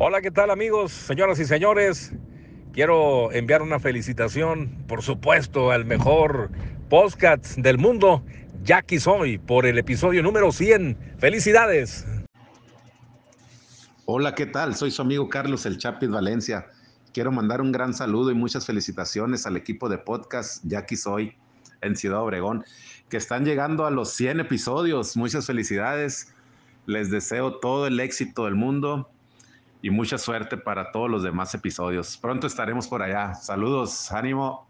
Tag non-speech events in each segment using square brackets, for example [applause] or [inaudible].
Hola, ¿qué tal amigos, señoras y señores? Quiero enviar una felicitación, por supuesto, al mejor podcast del mundo, Jackie Soy, por el episodio número 100. ¡Felicidades! Hola, ¿qué tal? Soy su amigo Carlos El Chapis Valencia. Quiero mandar un gran saludo y muchas felicitaciones al equipo de podcast Jackie Soy en Ciudad Obregón, que están llegando a los 100 episodios. Muchas felicidades. Les deseo todo el éxito del mundo y mucha suerte para todos los demás episodios. Pronto estaremos por allá. Saludos, ánimo.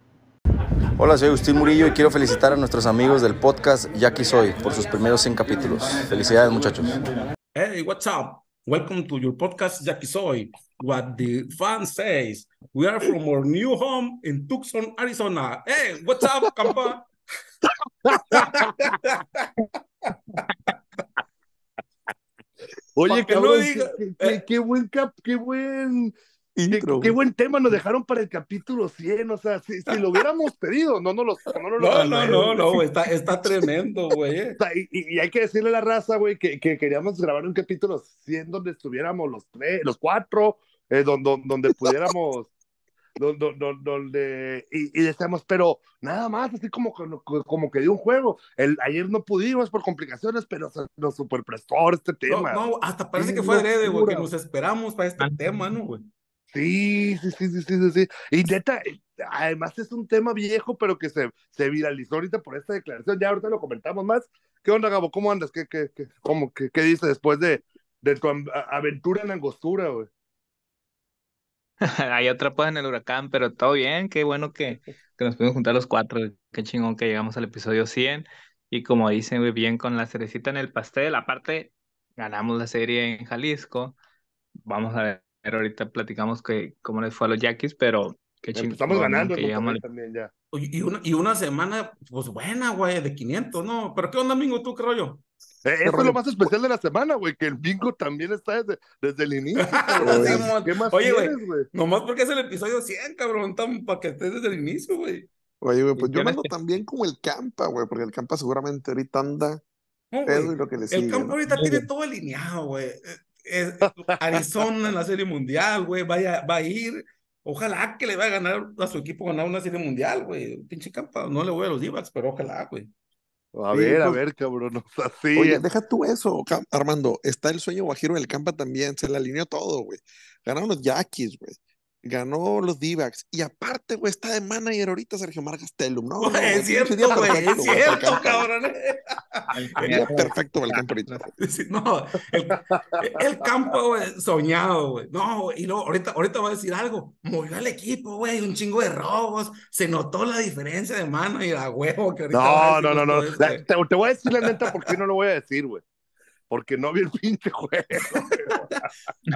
Hola, soy Agustín Murillo y quiero felicitar a nuestros amigos del podcast Jackie Soy por sus primeros 100 capítulos. Felicidades, muchachos. Hey, what's up? Welcome to your podcast Jackie Soy. What the fan says. We are from our new home in Tucson, Arizona. Hey, what's up, campa? [laughs] Oye, que cabrón, no diga- qué, qué- qué buen cap, qué buen, qué, Intro, qué güey. buen tema nos dejaron para el capítulo 100, o sea, si, si lo hubiéramos [laughs] pedido, no nos lo no, nos lo No, no, no, güey. no, güey, está, está tremendo, güey. [laughs] eh. Y hay que decirle a la raza, güey, que, que queríamos grabar un capítulo 100 donde estuviéramos los tres, los cuatro, eh, donde, donde pudiéramos, donde, donde, donde- y, y decíamos, pero nada más, así como, como, que dio un juego. El, ayer no pudimos por complicaciones, pero se nos superprestó este No, tema. no, hasta parece que fue adrede, güey, que nos esperamos para este tema, ¿no, güey? Sí, sí, sí, sí, sí, sí, sí. Y neta, eh, además es un tema viejo, pero que se, se viralizó ahorita por esta declaración. Ya ahorita lo comentamos más. ¿Qué onda, Gabo? ¿Cómo andas? ¿Qué, qué, qué, cómo, qué, qué dices después de, de tu aventura en Angostura, güey? [laughs] Hay atrapados en el huracán, pero todo bien, qué bueno que, que nos pudimos juntar los cuatro, qué chingón que llegamos al episodio 100 y como dicen, güey, bien con la cerecita en el pastel, aparte ganamos la serie en Jalisco, vamos a ver, ahorita platicamos que, cómo les fue a los Yaquis, pero qué chingón Empezamos ¿no? ganando que llegamos también ya. Y una, y una semana, pues buena, güey, de 500, ¿no? Pero ¿qué onda, Mingo, tú, qué rollo? Eh, eso es lo más especial de la semana, güey, que el bingo también está desde, desde el inicio. [laughs] cabrón. ¿Qué más Oye, güey? Nomás porque es el episodio 100, cabrón, tan para que estés desde el inicio, güey. Oye, güey, pues yo ando que- también como el Campa, güey, porque el Campa seguramente ahorita anda No, güey. y lo que le El sigue. campo ¿no? ahorita tiene todo alineado, güey. Eh, Arizona en la Serie Mundial, güey, vaya, va a ir. Ojalá que le vaya a ganar a su equipo ganar una Serie Mundial, güey. Pinche campa, no le voy a los d pero ojalá, güey. A Sí, ver, a pues- ver, cabrón. [laughs] O sea, sí. Oye, deja tú eso, Armando. Está el sueño guajiro del Campa también, se le alineó todo, güey. Ganaron los Yaquis, güey. Ganó los d Y aparte, güey, está de manager ahorita Sergio Margas Telum. No, Güey, es cierto, güey, es cierto, cabrón. eh. Perfecto el Campa ahorita. No, el, el campo, güey, soñado, güey. No, güey, y luego ahorita, ahorita va a decir algo. Movió al equipo, güey, un chingo de robos. Se notó la diferencia de mano y a huevo que ahorita No, no, no, no. La- esto, te, te voy a decir la neta por qué no lo voy a decir, güey. Porque no vi el [laughs] pinche juego. güey.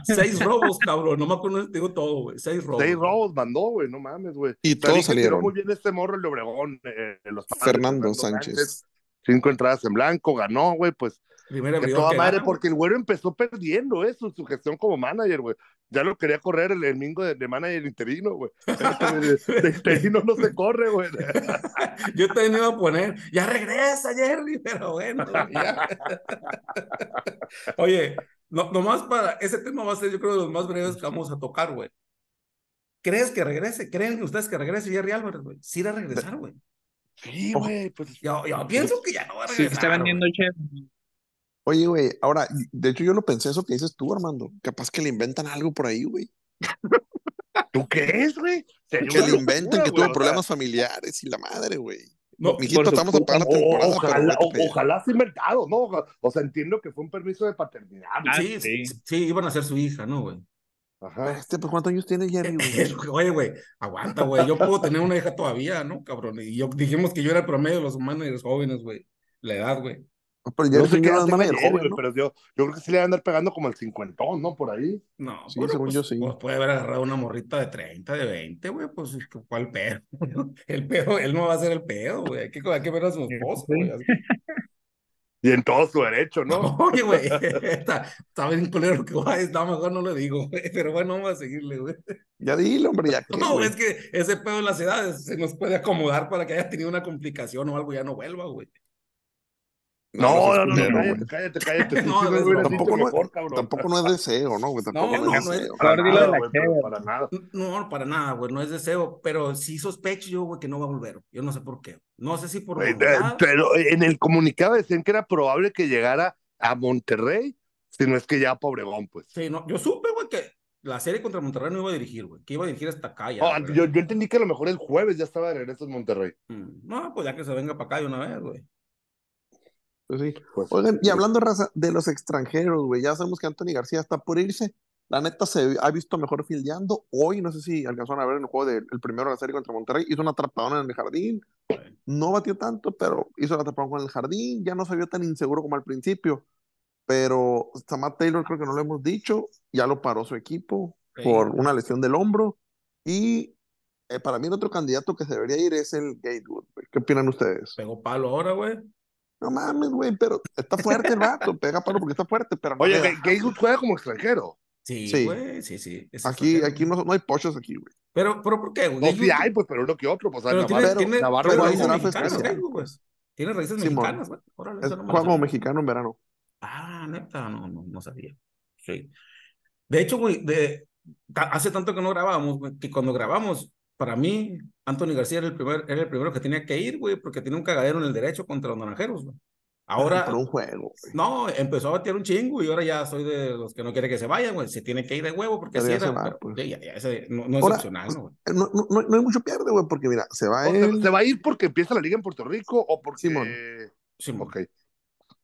Seis robos, cabrón. No me acuerdo, digo todo, güey. Seis robos. Seis robos mandó, güey, no mames, güey. Y También todos salieron. muy bien este morro, el de Obregón, eh, los padres, Fernando Sánchez. Cinco entradas en blanco, ganó, güey, pues Primera que toda que madre, gana, porque el güero empezó perdiendo eso, su gestión como manager, güey. Ya lo quería correr el, el mingo de, de manager interino, güey. [laughs] De, de interino no se corre, güey. [laughs] Yo te iba a poner, ya regresa, Jerry, [laughs] pero bueno, ya. Oye, no, nomás para, ese tema va a ser, yo creo, de los más breves que vamos a tocar, güey. ¿Crees que regrese? ¿Creen ustedes que regrese Jerry Álvarez, güey? Sí, irá a regresar, güey. Sí, güey, pues Yo, yo pienso que ya no va a Sí, regresar. está vendiendo chef. Oye, güey, ahora, de hecho yo lo pensé eso que dices tú, Armando. Capaz que le inventan algo por ahí, güey. ¿tú crees, güey? Que le inventen locura, que tuvo o sea, problemas familiares y la madre, güey. No, Mijito, estamos a pagar la temporada, ojalá, o- ojalá mercado, ¿no? O- sea, entiendo que fue un permiso de paternidad. Ah, güey. sí, sí. sí, iban a ser su hija, ¿no, güey? Ajá. Este, pues, ¿cuántos años tiene Jerry, güey? [laughs] Oye, güey, aguanta, güey. Yo puedo tener una hija todavía, ¿no, cabrón? Y yo dijimos que yo era el promedio de los humanos jóvenes, güey. La edad, güey. Pero No Jerry sé qué no manager Jerry, joven, ¿no? pero yo, yo creo que sí le van a andar pegando como el cincuentón, ¿no? Por ahí. No, Sí, bueno, según pues, yo sí. pues puede haber agarrado una morrita de 30, de 20, güey, pues ¿cuál pedo? [laughs] El pedo, él no va a ser el pedo, güey, hay que, hay que ver a su esposo, güey. Y en todo su derecho, ¿no? [laughs] Oye, güey, [laughs] está, está bien culero lo que voy a decir, no, mejor no lo digo, güey, pero bueno, vamos a seguirle, güey. Ya dile, hombre, ya que, No, güey. es que ese pedo en las edades se nos puede acomodar para que haya tenido una complicación o algo y ya no vuelva, güey. No, no, no, culero, cállate, güey. cállate, cállate. [laughs] No, sí, hubieras Tampoco no, mejor, es, cabrón. tampoco no es deseo, ¿no, güey? Tampoco No, no, no, es no es- deseo. Para nada, güey, para nada. No, para nada, güey, no es deseo, pero sí sospecho yo, güey, que no va a volver. Yo no sé por qué. No sé si por Güey, eh, Pero en el comunicado decían que era probable que llegara a Monterrey, si no es que ya a Pobregón, pues. Sí, no, yo supe, güey, que la serie contra Monterrey no iba a dirigir, güey, que iba a dirigir hasta acá ya. Oh, yo, yo entendí que a lo mejor el jueves ya estaba de regreso en Monterrey. Mm, No, pues ya que se venga para acá de una vez, güey. Pues sí. Pues, Oigan, y hablando raza, de los extranjeros, güey, ya sabemos que Anthony García está por irse. La neta se ha visto mejor fildeando. Hoy, no sé si alcanzaron a ver en el juego del el primero de la serie contra Monterrey, hizo una atrapadona en el jardín. No batió tanto, pero hizo la atrapadona en el jardín. Ya no se vio tan inseguro como al principio. Pero Samad Taylor, creo que no lo hemos dicho, ya lo paró su equipo Sí. por una lesión del hombro. Y eh, para mí, el otro candidato que se debería ir es el Gatewood. ¿Qué opinan ustedes? Pegó palo ahora, güey. No mames, güey, pero está fuerte el vato, [laughs] pega palo porque está fuerte, pero no Oye. Gatewood juega como extranjero. Sí, Sí. güey, sí, sí. es Aquí, extranjero. aquí no, no hay pochos aquí, güey. Pero, pero ¿por qué, güey? No, sí hay, pues, pero uno que otro. Pues, Pero Navarro, tiene, tiene, Navarro raíces mexicanas, pues. Tiene raíces mexicanas, güey. Órale, Es, no juega como mexicano en verano. Ah, neta, no, no, no sabía. Sí. De hecho, güey, de, hace tanto que no grabábamos, güey, que cuando grabamos, para mí, Anthony García era el, primer, era el primero que tenía que ir, güey, porque tenía un cagadero en el derecho contra los naranjeros, güey. Ahora, Por un juego, güey. no, empezó a batear un chingo y ahora ya soy de los que no quiere que se vayan, güey. Se tiene que ir de huevo porque así era. va, pero, pues. ya- ya ese no, no es Ahora, opcional, ¿no, güey? No, no, no, hay mucho pierde, güey, porque mira, se va sea, él. ¿Se va a ir porque empieza la liga en Puerto Rico o porque. Simón. Sí, mo- Ok.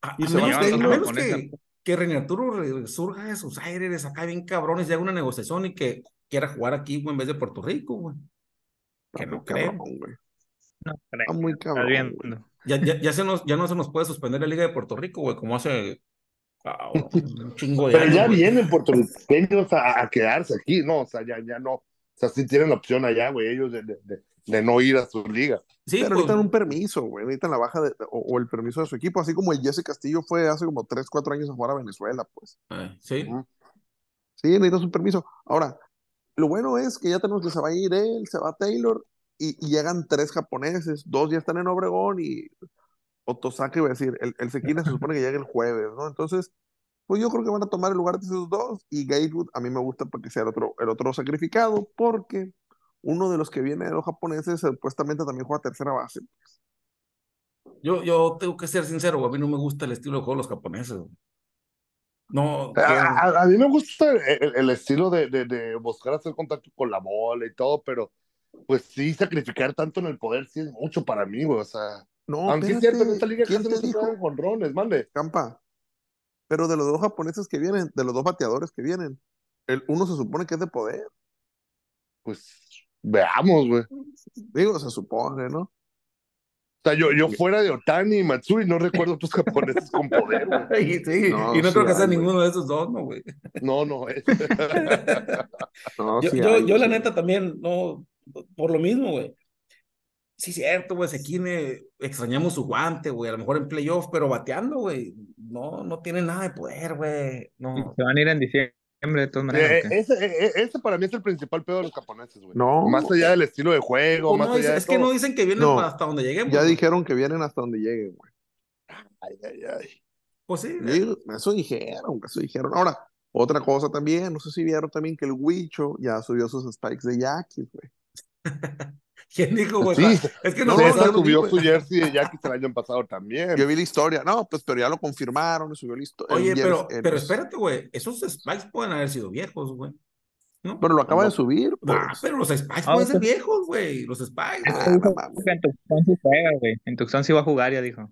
A, Y a se menos, va que, a menos que, que René Arturo surja de sus aires acá bien cabrones y haga una negociación y que quiera jugar aquí, güey, en vez de Puerto Rico, güey. Que Está no creo. No, creo. Está muy cabrón, bien. güey. Ya, ya, ya, se nos, ya no se nos puede suspender la Liga de Puerto Rico, güey, como hace ah, un [laughs] chingo de Pero años. ya güey. vienen puertorriqueños a, a quedarse aquí, ¿no? O sea, ya, ya no. O sea, sí tienen la opción allá, güey, ellos de, de, de- de no ir a su liga. Sí, Pero pues, necesitan un permiso, güey. Necesitan la baja de, o, o el permiso de su equipo, así como el Jesse Castillo fue hace como 3, 4 años a jugar a Venezuela, pues. eh, sí. Sí, necesitan su permiso. Ahora, lo bueno es que ya tenemos que se va a ir él, se va Taylor, y, llegan tres japoneses, dos ya están en Obregón y Otosaki, iba a decir, el, el Sekine se supone que llega el jueves, ¿no? Entonces, pues yo creo que van a tomar el lugar de esos dos, y Gatewood a mí me gusta porque sea el otro, el otro sacrificado, porque uno de los que viene de los japoneses supuestamente también juega tercera base. Yo, yo tengo que ser sincero, a mí no me gusta el estilo de juego de los japoneses. No, A, a- a mí me gusta el, el- el estilo de, de, de buscar hacer contacto con la bola y todo, pero pues sí, sacrificar tanto en el poder sí es mucho para mí, güey. O sea, No, aunque es cierto, en esta liga ¿quién casi te no se dijo? juegan jonrones, mande. Campa. Pero de los dos japoneses que vienen, de los dos bateadores que vienen, el uno se supone que es de poder. Pues veamos, güey. Digo, se supone, ¿no? Sea, yo, yo fuera de Otani y Matsui no recuerdo otros japoneses con poder, güey. [laughs] y, sí, No, y no sí creo que sea güey. ninguno de esos dos, ¿no, güey? No, no. [laughs] eh. No, Yo, sí yo, hay, yo la neta también, no, por lo mismo, güey. Sí, cierto, güey, Sekine, extrañamos su guante, güey, a lo mejor en playoff, pero bateando, güey, no, no tiene nada de poder, güey, no. Se van a ir en diciembre de todas maneras. Eh, ¿o qué? ese, eh, ese para mí es el principal pedo de los japoneses, güey. No, Más allá del estilo de juego, O más no, allá de es que no dicen que vienen No. hasta donde lleguemos. ya dijeron que vienen hasta donde lleguen, güey. Ay, ay, ay. Pues sí, Eso dijeron, eso dijeron. Ahora, otra cosa también, no sé si vieron también que el Huicho ya subió sus spikes de Yaquis, güey. [laughs] ¿quién dijo, güey? Sí, es que no, no, César yo lo vi, subió su jersey de Yankees el año pasado también. Yo vi la historia, no, pues, pero ya lo confirmaron, subió la historia. Oye, pero, pero espérate, güey, esos spikes pueden haber sido viejos, güey. ¿No? Pero lo acaba de subir, pues. Ah, pero los spikes Ah, pueden ser viejos, güey, los spikes. Ah. En Tucson sí juega, güey. En Tucson sí va a jugar, ya dijo.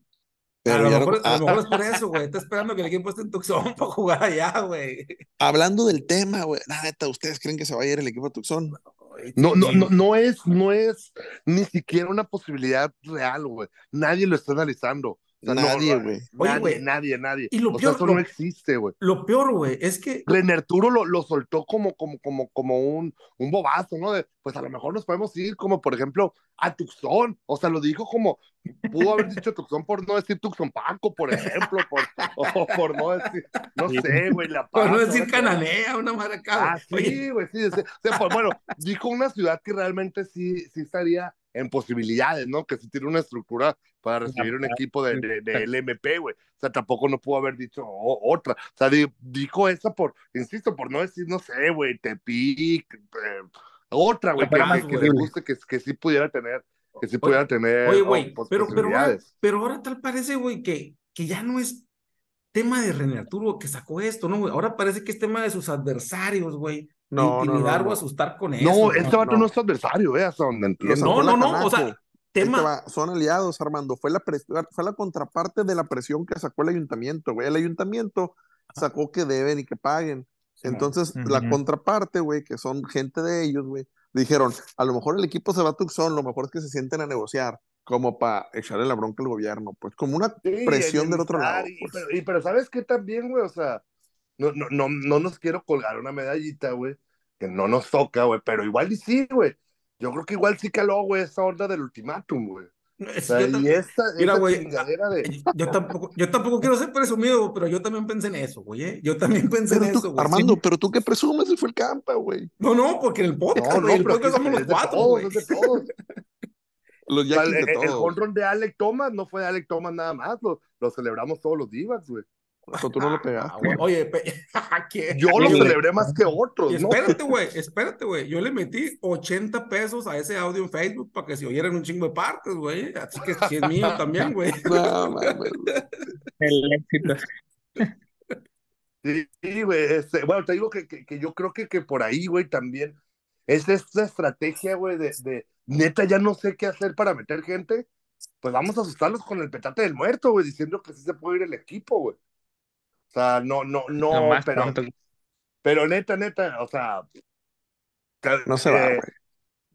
a, lo mejor, lo- a lo ah, mejor es por eso, güey. Está esperando que el equipo esté en Tucson [laughs] para jugar allá, güey. Hablando del tema, güey, la neta, ¿ustedes creen que se va a ir el equipo de Tucson? No, no, no, no es, no es ni siquiera una posibilidad real, güey. Nadie lo está analizando. O sea, Nadie, güey. Nadie, güey, nadie, nadie. y lo o sea, peor- eso lo- no existe, güey. Lo peor, güey, es que René Arturo lo, lo soltó como, como, como, como un, un bobazo, ¿no? De, pues a lo mejor nos podemos ir como, por ejemplo, a Tucson. O sea, lo dijo como, pudo haber dicho Tucson por no decir Tucson Paco, por ejemplo, por, [laughs] o por no decir, no sé, güey, La por no decir cananea, una madre acá. Ah, güey. Sí, güey, sí, sí. O sea, pues, bueno, dijo una ciudad que realmente sí, sí estaría en posibilidades, ¿no? Que sí tiene una estructura para recibir un equipo de, de, de LMP, güey. O sea, tampoco no pudo haber dicho otra. O sea, di- dijo esa por, insisto, por no decir, no sé, güey, Tepic, eh, otra, güey, que, le guste, que, que sí pudiera tener, que sí pudiera tener Oye, oh, güey, pues, pero, pero, pero ahora tal parece, güey, que, que ya no es tema de René Arturo que sacó esto, ¿no, güey? Ahora parece que es tema de sus adversarios, güey. No, intimidar no, o asustar con eso. No, este vato no. no, es tu adversario, ¿eh? Hasta donde entiendo. sacó No, la no, no, o sea, tema. va, son aliados, Armando. Fue la, pres- fue la contraparte de la presión que sacó el ayuntamiento, güey. El ayuntamiento sacó que deben y que paguen. Entonces, la Ujú. contraparte, güey, que son gente de ellos, güey, dijeron, a lo mejor el equipo se va a Tucson, lo mejor es que se sienten a negociar, como para echarle la bronca al gobierno, pues, como una Sí, presión del otro lado. y- pues. pero, y- pero ¿sabes qué también, güey? O sea, no, no, no, no nos quiero colgar una medallita, güey, que no nos toca, güey, pero igual y sí, güey. Yo creo que igual sí caló, güey, esa onda del ultimátum, güey. O sea, y esta, Mira, güey, chingadera de... yo- tampoco, yo tampoco quiero ser presumido, pero yo también pensé en eso, güey. ¿eh? Yo también pensé Pero en tú, eso, güey. Armando, Sí. pero tú qué presumes si fue el campa, güey. No, no, porque en el podcast, No, güey, no, el podcast somos los cuatro, todos, güey. [laughs] Los yaquis el, de el de Alec Thomas no fue de Alec Thomas nada más, lo, lo celebramos todos los divas, güey. Eso tú no lo pegaste. Ah, Oye, pe- [laughs] ¿qué? Yo lo celebré más que otros, espérate, güey, espérate, güey. Yo le metí 80 pesos a ese audio en Facebook para que se oyeran un chingo de partes, güey. Así que sí es mío [laughs] también, güey. No, mames. El éxito. Sí, sí, güey. este, bueno, te digo que, que, que yo creo que, que por ahí, güey, también es esta estrategia, güey, de, de neta ya no sé qué hacer para meter gente. Pues vamos a asustarlos con el petate del muerto, güey, diciendo que sí se puede ir el equipo, güey. O sea, no, no, no, más pero, pronto. pero neta, neta, o sea, No se va, eh, güey.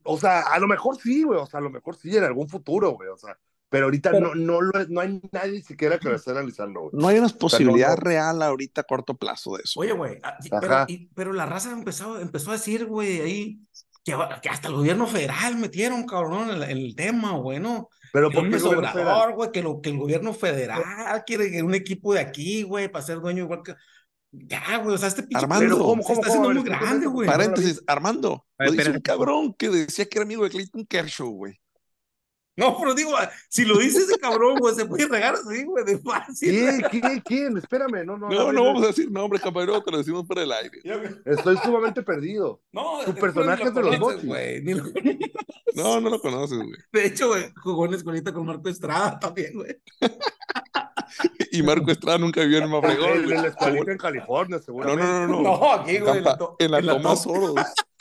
o sea, a lo mejor sí, güey, o sea, a lo mejor sí en algún futuro, güey, o sea, pero ahorita Pero- no, no, lo, no hay nadie siquiera que lo esté analizando, güey. No hay una posibilidad no. real ahorita a corto plazo de eso. Oye, güey, ah, pero, y- pero la raza empezó, empezó a decir, güey, ahí que, que hasta el gobierno federal metieron, cabrón, el, el tema, güey, ¿no? Pero ¿por qué el? Obrador, güey, que, lo, que el gobierno federal quiere un equipo de aquí, güey, para ser dueño igual que... Ya, güey, o sea, este pinche Armando. ¿cómo, se cómo, está haciendo muy grande, güey. Paréntesis, Armando, lo dice un cabrón que decía que era amigo de Clayton Kershaw, güey. No, pero digo, si lo dice ese cabrón, güey, se puede regar así, güey, de fácil. ¿Quién? ¿Quién? ¿Quién? Espérame, no, no. No, ver, no vamos a decir nombre, compañero, te lo decimos por el aire. Estoy sumamente perdido. No, Tu es que personaje es de los Dodgers. güey, ni lo- [laughs] No, no lo conoces, güey. De hecho, güey, jugó en la escuelita con Marco Estrada también, güey. [laughs] Y Marco Estrada nunca vivió en Mabregón, en la escuelita en California, No, seguramente. no, no, no. No, aquí, güey, en la, en la en la Tomás to- Soros,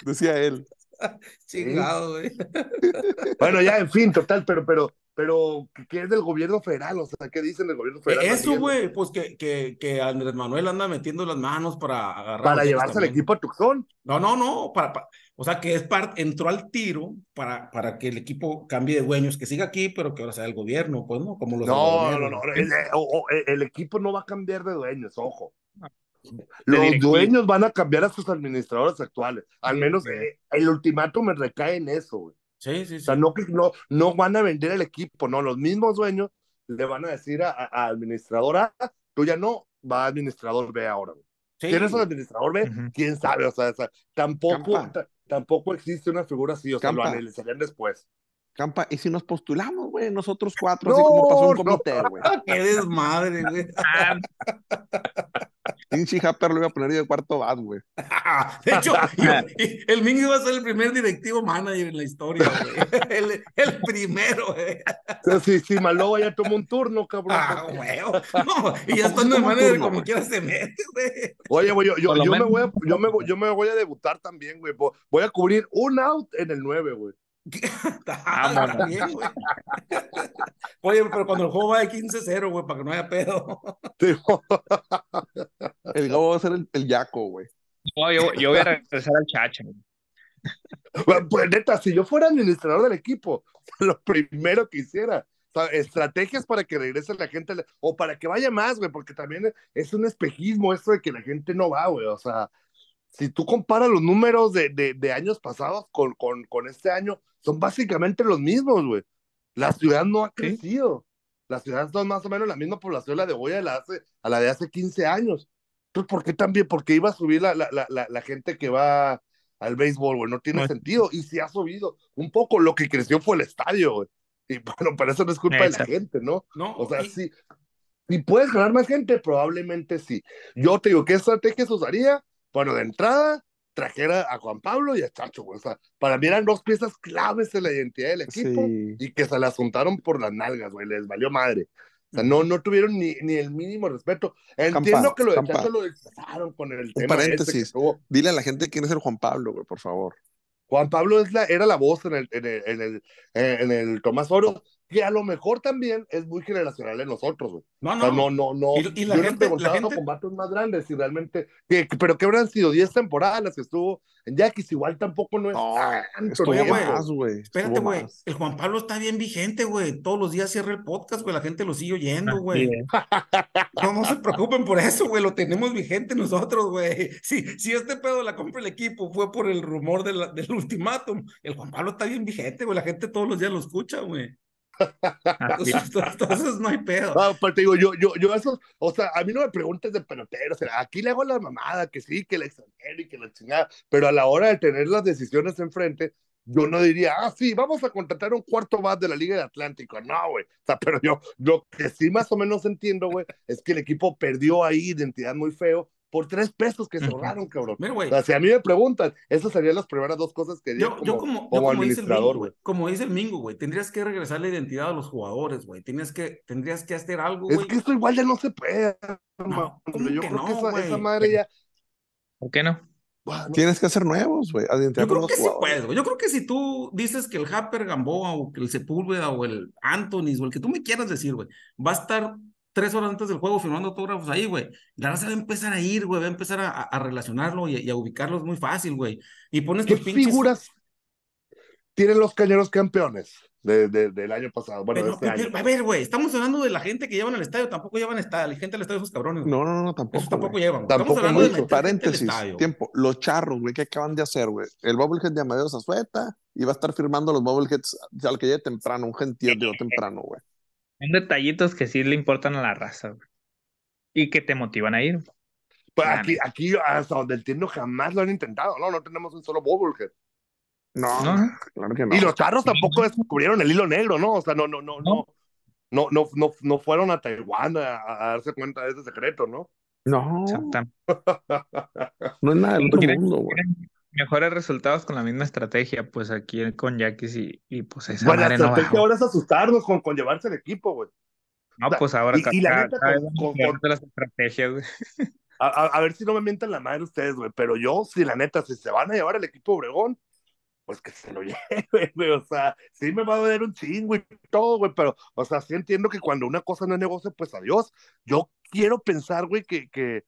decía él. [laughs] Chingado, güey. [laughs] Bueno, ya, en fin, total, pero, pero, pero, ¿qué es del gobierno federal? O sea, ¿qué dicen del gobierno federal? Eso, también? güey, pues que, que, que Andrés Manuel anda metiendo las manos para agarrar. Para llevarse al equipo a Tucson. No, no, no, para, pa- o sea, que es parte, entró al tiro para, para que el equipo cambie de dueños, que siga aquí, pero que ahora sea el gobierno, pues, ¿no? Como los No, no, salvadoreños. no. El, o- el equipo no va a cambiar de dueños, ojo. Los directivo. dueños van a cambiar a sus administradores actuales. Al menos eh, el ultimátum me recae en eso, güey. Sí, sí, O sí. sea, no, que- no, no van a vender el equipo, no, los mismos dueños le van a decir a, a- a administrador A, tú ya no, va a administrador B ahora. güey. Sí, ¿Quién es el administrador B? ¿Quién sabe? O sea, o sea, tampoco, tampoco existe una figura así, o sea, lo analizarían después. Campa, ¿y si nos postulamos, güey? Nosotros cuatro, No, así como pasó un comité, güey. [laughs] Qué desmadre, güey. [laughs] Pinche Happer lo iba a poner de cuarto bat, güey. [laughs] De hecho, [laughs] el Ming iba a ser el primer directivo manager en la historia, güey. [laughs] El, el primero, güey. O sea, si, si Maloba ya tomó un turno, cabrón. Ah, güey. No, y ya ¿A poco estando de manager turno, como güey? quiera se mete, güey. Oye, güey, yo, yo, yo me voy a, yo, me, voy- yo me voy a debutar también, güey. Vo- Voy a cubrir un out en el 9, güey. Ah, está bien, güey. [laughs] Oye, pero cuando el juego va de 15-0, güey, para que no haya pedo. El Gabo va a ser el, el Yaco, güey. no, yo, yo voy a regresar al chacho. güey. Bueno, Pues neta, si yo fuera administrador del equipo, [laughs] lo primero que hiciera O sea, estrategias para que regrese la gente o para que vaya más, güey, porque también es un espejismo esto de que la gente no va, güey. O sea, si tú comparas los números de, de, de años pasados con, con, con, este año, son básicamente los mismos, güey. La ciudad no ha crecido. La ciudad es más o menos la misma población la de hoy a la, hace, a la de hace 15 años. Entonces, ¿por qué también? Porque iba a subir la, la, la, la gente que va al béisbol, güey. No tiene sentido. Y si ha subido un poco, lo que creció fue el estadio, güey. Y [laughs] bueno, para eso no es culpa Exacto. de la gente, ¿no? No. O sea, y... sí. ¿Y puedes ganar más gente? Probablemente sí. Yo te digo, ¿qué estrategias usaría? Bueno, de entrada, trajera a Juan Pablo y a Chacho, güey. O sea, para mí eran dos piezas claves en la identidad del equipo sí. y que se las juntaron por las nalgas, güey. Les valió madre. O sea, no, no tuvieron ni, ni el mínimo respeto. Entiendo Campa, que lo de Chacho lo desplazaron con el Un tema. paréntesis. Este que tuvo. Dile a la gente quién es el Juan Pablo, güey, por favor. Juan Pablo es la, era la voz en el, en el, en el, en el Tomás Oro, que a lo mejor también es muy generacional en nosotros, güey. No, O sea, no. no, no, no. Y, y la Yo gente, no la gente, combates más grandes y realmente, que, que- pero que habrán sido 10 temporadas las que estuvo en Yaquis, igual tampoco no es No, tanto estuvo güey, más, güey. espérate, güey. El Juan Pablo está bien vigente, güey. Todos los días cierra el podcast, güey. La gente lo sigue oyendo, güey. No, no se preocupen por eso, güey. Lo tenemos vigente nosotros, güey. Si, si este pedo la compra del equipo fue por el rumor de la- del ultimátum, el Juan Pablo está bien vigente, güey. La gente todos los días lo escucha, güey. [laughs] Entonces, no hay pedo. Ah, pero te digo, yo, yo, yo eso, o sea, a mí no me preguntes de pelotero, o sea, aquí le hago la mamada, que sí, que el extranjero y que la chingada, pero a la hora de tener las decisiones enfrente, yo no diría, ah, sí, vamos a contratar un cuarto bat de la Liga de Atlántico, no, güey, o sea, pero yo, lo que sí más o menos entiendo, güey, es que el equipo perdió ahí identidad muy feo por tres pesos que se ahorraron, cabrón. Mira, O güey. sea, si a mí me preguntan, esas serían las primeras dos cosas que Yo, yo como, como, yo como como dice el Mingo, administrador, güey, como dice el Mingo, güey, tendrías que regresar la identidad a los jugadores, güey. Tendrías que, tendrías que hacer algo, Es güey. que esto igual ya no se puede, No, mano. ¿cómo yo que creo que no, esa, esa madre ya, ¿Por qué no? Tienes que hacer nuevos, güey. Yo creo que sí puedes, güey. Yo creo que si tú dices que el Happer Gamboa o que el Sepúlveda o el Anthony o el que tú me quieras decir, güey, va a estar tres horas antes del juego firmando autógrafos ahí, güey. La raza va a empezar a ir, güey, va a empezar a, a relacionarlo y, y a ubicarlos muy fácil, güey. Y pones ¿Qué tus pinches. figuras tienen los cañeros campeones de, de- del año pasado? Bueno, de Pero, este año. a ver, güey, estamos hablando de la gente que llevan al estadio, tampoco llevan esta, la gente al estadio, esos cabrones. güey. No, no, no, tampoco. Esos tampoco llevan. Tampoco Estamos hablando de Paréntesis, estadio. tiempo. Los charros, güey, ¿qué acaban de hacer, güey? El Bubblehead de Amadeo Zazueta y va a estar firmando los Bubbleheads al que llegue temprano, un gentío [laughs] temprano, güey. Son detallitos que sí le importan a la raza, güey. Y que te motivan a ir. Pues aquí, aquí, hasta donde entiendo, jamás lo han intentado. No, no tenemos un solo Bubblehead. No, claro que no. Y los charros tampoco descubrieron el hilo negro, ¿no? O sea, no, no, no, no. No, no, no, no fueron a Taiwán a, a darse cuenta de ese secreto, ¿no? No, Exactamente. no es nada del otro mundo, güey. Mejores resultados con la misma estrategia, pues aquí con Yaquis y, y pues esa Bueno, la no estrategia bajó. ahora es asustarnos con, con llevarse el equipo, güey. No, pues ahora Y- y la neta, con- con- con- las estrategias, güey. A, a- a ver si no me mientan la madre ustedes, güey. Pero yo, si la neta, si se van a llevar el equipo Obregón, pues que se lo [laughs] lleven, güey. O sea, sí me va a doler un chingo y todo, güey. Pero, o sea, sí entiendo que cuando una cosa no es negocio, pues adiós. Yo quiero pensar, güey, que, que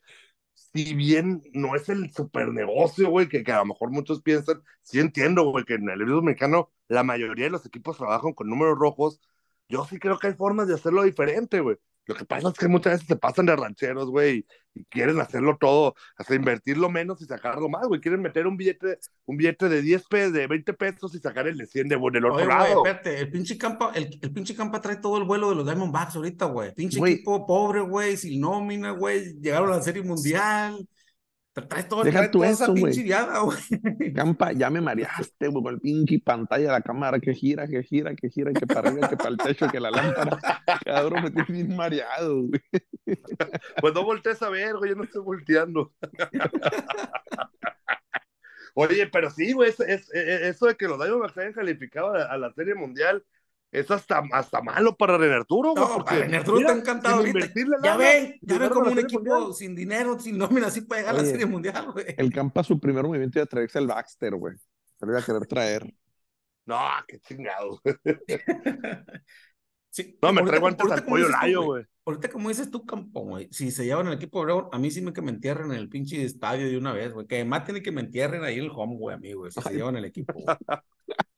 si bien no es el super negocio, güey, que, que a lo mejor muchos piensan, sí entiendo, güey, que en el libro mexicano la mayoría de los equipos trabajan con números rojos. Yo sí creo que hay formas de hacerlo diferente, güey. Lo que pasa es que muchas veces se pasan de rancheros, güey, y, quieren hacerlo todo, hasta invertirlo menos y sacarlo más, güey. Quieren meter un billete, un billete de 10 pesos, de 20 pesos y sacar el de 100 de, del otro Oye, lado. espérate, el pinche Campa, el, el pinche Campa trae todo el vuelo de los Diamondbacks ahorita, güey. Pinche equipo pobre, güey, sin nómina, güey. Llegaron a la Serie Mundial. Todo, Deja trae tú toda eso, güey. pinche viada, güey. Campa, ya me [laughs] mareaste, güey, con el pinche pantalla de la cámara que gira, que gira, que gira, que para arriba, que para el techo, que la lámpara. [laughs] Cabrón, me tienes bien mareado, güey. Pues no voltees a ver, güey, yo no estoy volteando. [laughs] Oye, pero sí, güey, es, es- es- eso de que los Diamondbacks hayan calificado a, a la Serie Mundial es hasta, hasta malo para René Arturo, güey. No, porque, para René Arturo mira, está encantado ahorita. Ya ven, ya ven como un equipo Mundial. sin dinero, sin nómina, así puede llegar a la Serie Mundial, güey. El Campa, su primer movimiento iba a traerse el Baxter, güey. Se lo iba a querer traer. No, qué chingado. [laughs] Sí, No, me traigo antes al pollo layo, güey. Ahorita, como dices tú, Campo, güey, si se llevan el equipo de Obregón, a mí sí me que me entierren en el pinche estadio de una vez, güey. Que maten y que me entierren ahí en el home, güey, amigo, güey, si se llevan el equipo. güey. [laughs]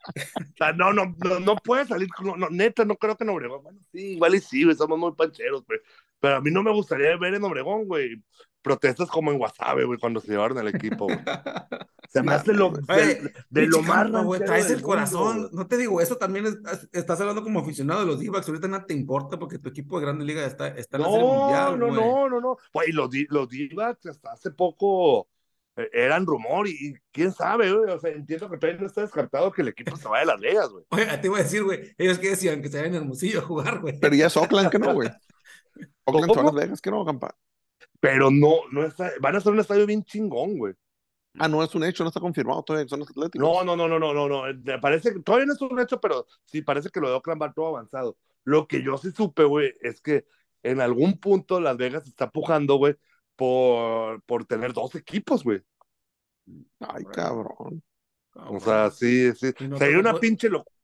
O sea, no, no, no, no puede salir, no, no, neta, no creo que en Obregón, bueno, sí, igual y sí, güey, somos muy pancheros, güey, pero a mí no me gustaría ver en Obregón, güey, protestas como en Guasave, güey, cuando se llevaron el equipo, güey. [laughs] Se me hace lo, Oye, de, de lo más güey, traes el corazón. no te digo, eso también es- es- estás hablando como aficionado de los D-backs. Ahorita nada te importa porque tu equipo de Grande Liga está, está en la Serie No, Mundial, no, güey. no, no, no. Güey, los, los D-backs hasta hace poco eh, eran rumor y, y quién sabe, güey. O sea, entiendo que todavía no está descartado que el equipo se vaya a Las Vegas, güey. Oye, te iba a decir, güey, ellos que decían que se vayan en Hermosillo a jugar, güey. Pero ya es Oakland, que no, güey. [laughs] Oakland se va a ¿Cómo? Las Vegas, que no, campa. Pero no, no está, van a ser un estadio bien chingón, güey. Ah, no es un hecho, no está confirmado todavía, son los Atléticos. No, no, no, no, no, no, no. Me parece que todavía no es un hecho, pero sí parece que lo de Oakland va todo avanzado. Lo que yo sí supe, güey, es que en algún punto Las Vegas está pujando, güey, por, por tener dos equipos, güey. Ay, cabrón. O sea, sí, sí. No Sería una pinche locura,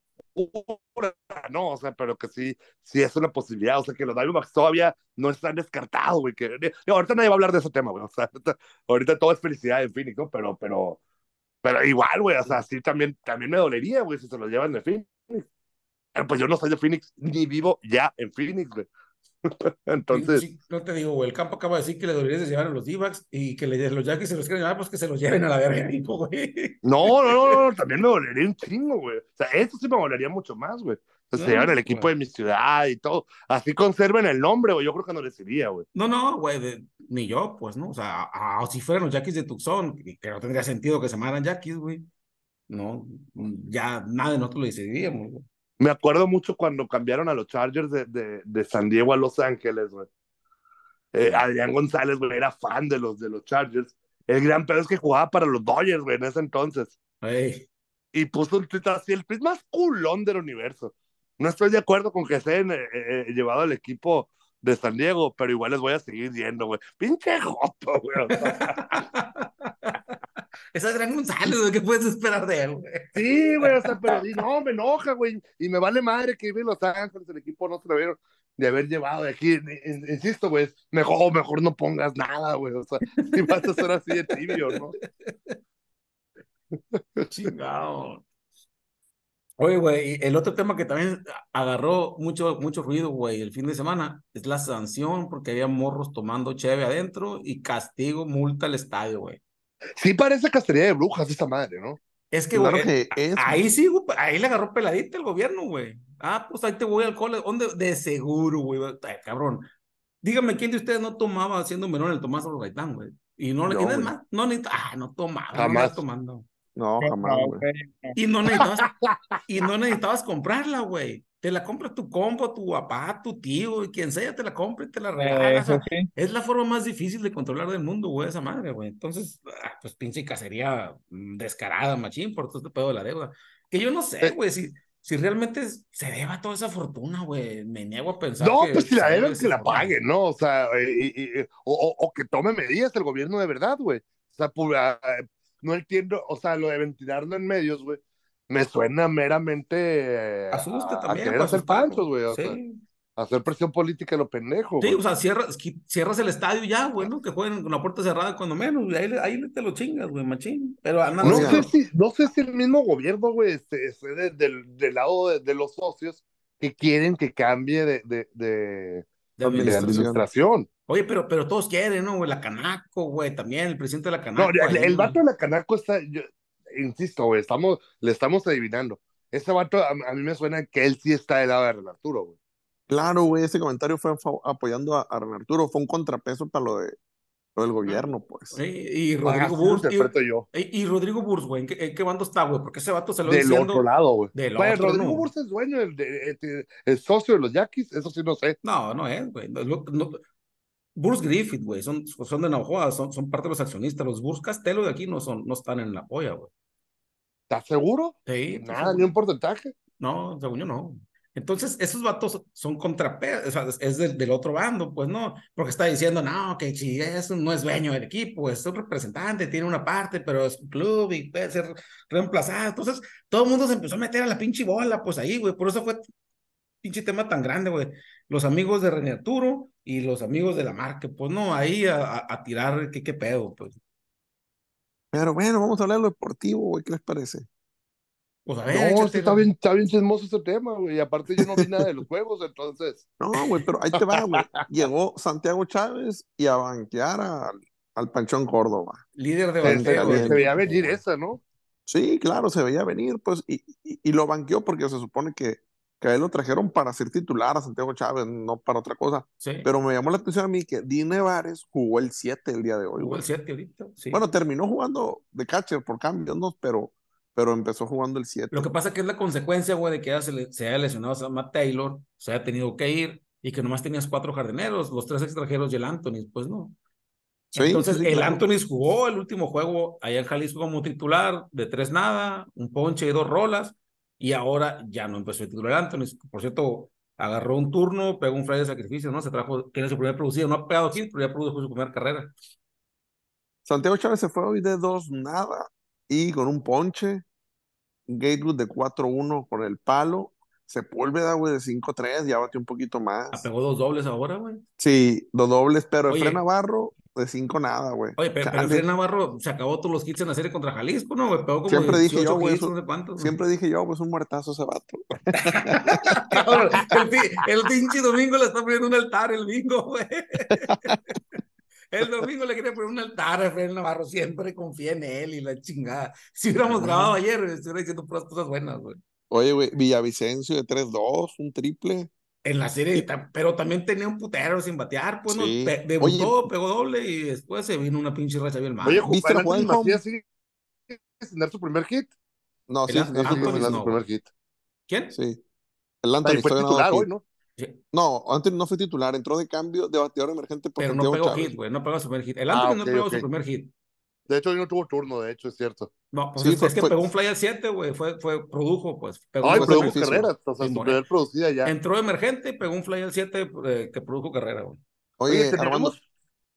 ¿no? O sea, pero que sí, sí es una posibilidad. O sea, que los Diamondbacks todavía no están descartados, güey. Que, ahorita nadie va a hablar de ese tema, güey. O sea, ahorita, ahorita todo es felicidad en Phoenix, ¿no? Pero, pero, pero igual, güey. O sea, sí también, también me dolería, güey, si se los llevan de Phoenix. Pero pues yo no soy de Phoenix, ni vivo ya en Phoenix, güey. [laughs] Entonces, Sí, no te digo, güey, el campo acaba de decir que le deberías de llevar a los D-backs y que le, los Yankees se los quieren llevar, pues que se los lleven a la verga, [laughs] equipo, güey. no, no, no, no, también me dolería un chingo, güey. O sea, eso sí me dolería mucho más, güey. O sea, se llevan el equipo güey. de mi ciudad y todo. Así conserven el nombre, güey. Yo creo que no les iría, güey. No, no, güey, de- ni yo, pues, ¿no? O sea, a- a- si fueran los Yankees de Tucson, que que no tendría sentido que se llamaran Yankees, güey. No, ya nada de nosotros lo decidiríamos, güey. Me acuerdo mucho cuando cambiaron a los Chargers de, de, de San Diego a Los Ángeles, güey. Eh, Adrián González, güey, era fan de los, de los Chargers. El gran pedo es que jugaba para los Dodgers, güey, en ese entonces. Ey, Y puso un tweet así, el tweet más culón del universo. No estoy de acuerdo con que se hayan eh, eh, llevado al equipo de San Diego, pero igual les voy a seguir yendo, güey. Pinche joto, güey. [laughs] Es Gran González, güey, ¿qué puedes esperar de él, güey? Sí, güey, o sea, pero no, me enoja, güey, y me vale madre que vive en Los Ángeles, el equipo no se lo vieron de haber llevado de aquí, In- insisto, güey, mejor, mejor no pongas nada, güey, o sea, [laughs] si vas a ser así de tibio, ¿no? [laughs] Chingado. Oye, güey, y el otro tema que también agarró mucho, mucho ruido, güey, el fin de semana es la sanción porque había morros tomando cheve adentro y castigo, multa al estadio, güey. Sí parece cacería de brujas esa madre, ¿no? Es que, Claro güey, que es. ahí sí, güey, ahí le agarró peladita el gobierno, güey. Ah, pues ahí te voy al cole. ¿Dónde? De seguro, güey. Ay, cabrón. Dígame quién de ustedes no tomaba siendo menor el Tomás Gaitán, güey. Y no, le No, y no es güey. más, no necesitaba, ah, no tomaba, no Jamás. andaba tomando. No, jamás, güey. Y no necesitabas, y no necesitabas comprarla, güey. Te la compra tu compa, tu papá, tu tío, y quien sea, te la compra y te la regala. es la forma más difícil de controlar del mundo, güey, esa madre, güey. Entonces, ah, pues pinche cacería mm, descarada, machín, por todo este pedo de la deuda. Que yo no sé, Eh. güey, si, si realmente se deba toda esa fortuna, güey. Me niego a pensar No, que pues si la deben, de que la paguen, ¿no? O sea, y- y- y- o, o- que tome medidas el gobierno de verdad, güey. O sea, pu- ah, no entiendo, o sea, lo de ventilarlo en medios, güey, me suena meramente Asusta a, a también. querer para hacer panchos, güey. Sí. sea, hacer presión política lo pendejo, Sí, o sea, cierras, cierras el estadio ya, güey, ¿no? Que jueguen con la puerta cerrada cuando menos, güey. Ahí, le- ahí te lo chingas, güey, machín. Pero No Oiga. sé si, no sé si el mismo gobierno, güey, esté, esté de- del, del lado de, de los socios que quieren que cambie de, de, de, administración. administración. Oye, pero, pero todos quieren, ¿no? Güey, la Canaco, güey, también, el presidente de la No, Canaco. el, ahí, el vato de la Canaco está, yo, insisto, güey, estamos, le estamos adivinando. Ese vato, a, a mí me suena que él sí está del lado de Ren Arturo, güey. Claro, güey, ese comentario fue apoyando a, a Ren Arturo, fue un contrapeso para lo, de, lo del gobierno, pues. Y, y Rodrigo Burs. interpreto yo. Y, y Rodrigo Burs, güey, ¿en qué, en qué bando está, güey? Porque ese vato se lo Del diciendo. otro lado, güey. Del Güey, otro, Rodrigo no. Bursa es dueño, del de- de- el socio de los Yaquis, eso sí no sé. No, no es, güey. No- no- Burs Griffith, güey, son, son de Navajo, son, son parte de los accionistas. Los Burs Castelo de aquí no, son, no están en la polla, güey. ¿Estás seguro? Sí, Nada, ni un porcentaje. No, según yo no. Entonces, esos vatos son contra, o sea, es- es del, del otro bando, pues no, porque está diciendo, no, que si es, no es dueño del equipo, es un representante, tiene una parte, pero es un club y puede ser reemplazado. Entonces, todo el mundo se empezó a meter a la pinche bola, pues ahí, güey, por eso fue pinche tema tan grande, güey. Los amigos de René Arturo y los amigos de la marca, pues no, ahí a, a- a tirar, ¿qué, qué pedo? Pues, Pero bueno, vamos a hablar de lo deportivo, güey. ¿Qué les parece? pues a ver, No, está bien, está bien chismoso ese tema, güey. Y aparte yo no vi nada de los juegos, entonces. No, güey, pero ahí te va, güey. Llegó Santiago Chávez y a banquear al, al Panchón Córdoba. líder de Se, se- bateo. caliente. se veía venir esa, ¿no? Sí, claro, se veía venir, pues, y, y, y lo banqueó porque se supone que, que a él lo trajeron para ser titular a Santiago Chávez, no para otra cosa. Sí, Pero me llamó la atención a mí que Di Nevares jugó el 7 el día de hoy, jugó güey. el 7 ahorita. Sí. Bueno, terminó jugando de catcher por cambios, ¿no? Pero, pero empezó jugando el 7. Lo que pasa que es la consecuencia, güey, de que ya se, se haya lesionado a Matt Taylor, se haya tenido que ir y que nomás tenías cuatro jardineros, los tres extranjeros y el Anthony, pues no. Sí, Entonces, sí, el claro. Anthony jugó el último juego allá en Jalisco como titular, de tres nada, un ponche y dos rolas, y ahora ya no empezó el titular Anthony. Por cierto, agarró un turno, pegó un fly de sacrificio, ¿no? Se trajo, tiene su primer producido, no ha pegado hit, pero ya produjo su primera carrera. Santiago Chávez se fue hoy de 2 nada y con un ponche. Gatewood de 4-1 con el palo. Sepúlveda, güey, de 5-3, ya batió un poquito más. Ah, pegó dos dobles ahora, güey. Sí, dos dobles, pero Oye. Efraín Navarro de 5 nada, güey. Oye, pero. Efraín Navarro se acabó todos los hits en la serie contra Jalisco, ¿no? güey? Pegó como Siempre dije 18 yo, güey, hits, eso- no sé cuántos. güey. Siempre dije yo, pues un muertazo ese vato. [laughs] El, pi- el pinche domingo le está poniendo un altar el bingo, güey. [laughs] El domingo le quería poner un altar a Efraín Navarro, siempre confía en él y la chingada. Si hubiéramos grabado ayer, estuviera diciendo puras cosas buenas, güey. Oye, güey, Villavicencio de 3-2, un triple. En la serie, pero también tenía un putero sin batear, pues, ¿no? Sí. Pe- debutó, pegó doble y después se vino una pinche racha bien mala. Oye, ¿viste la jugada? Macías sigue sin dar su primer hit. No, sí, sin dar no, su primer hit. ¿Quién? sí. El Anthony fue no titular hoy. ¿no? Sí, No, Anthony no fue titular, entró de cambio de bateador emergente por pero no pegó Chávez. hit, güey, no pegó su primer hit. El Ah, Anthony no ok, pegó su primer hit. De hecho, hoy no tuvo turno, de hecho, es cierto. No, pues Sí, es, fue- es que fue- pegó un fly al 7, güey, fue, fue, produjo, pues. Pegó Ay, produjo carreras, o sea, su primer producida ya. Entró emergente y pegó un fly al 7 eh, que produjo carrera, güey. Oye, Oye, Armando,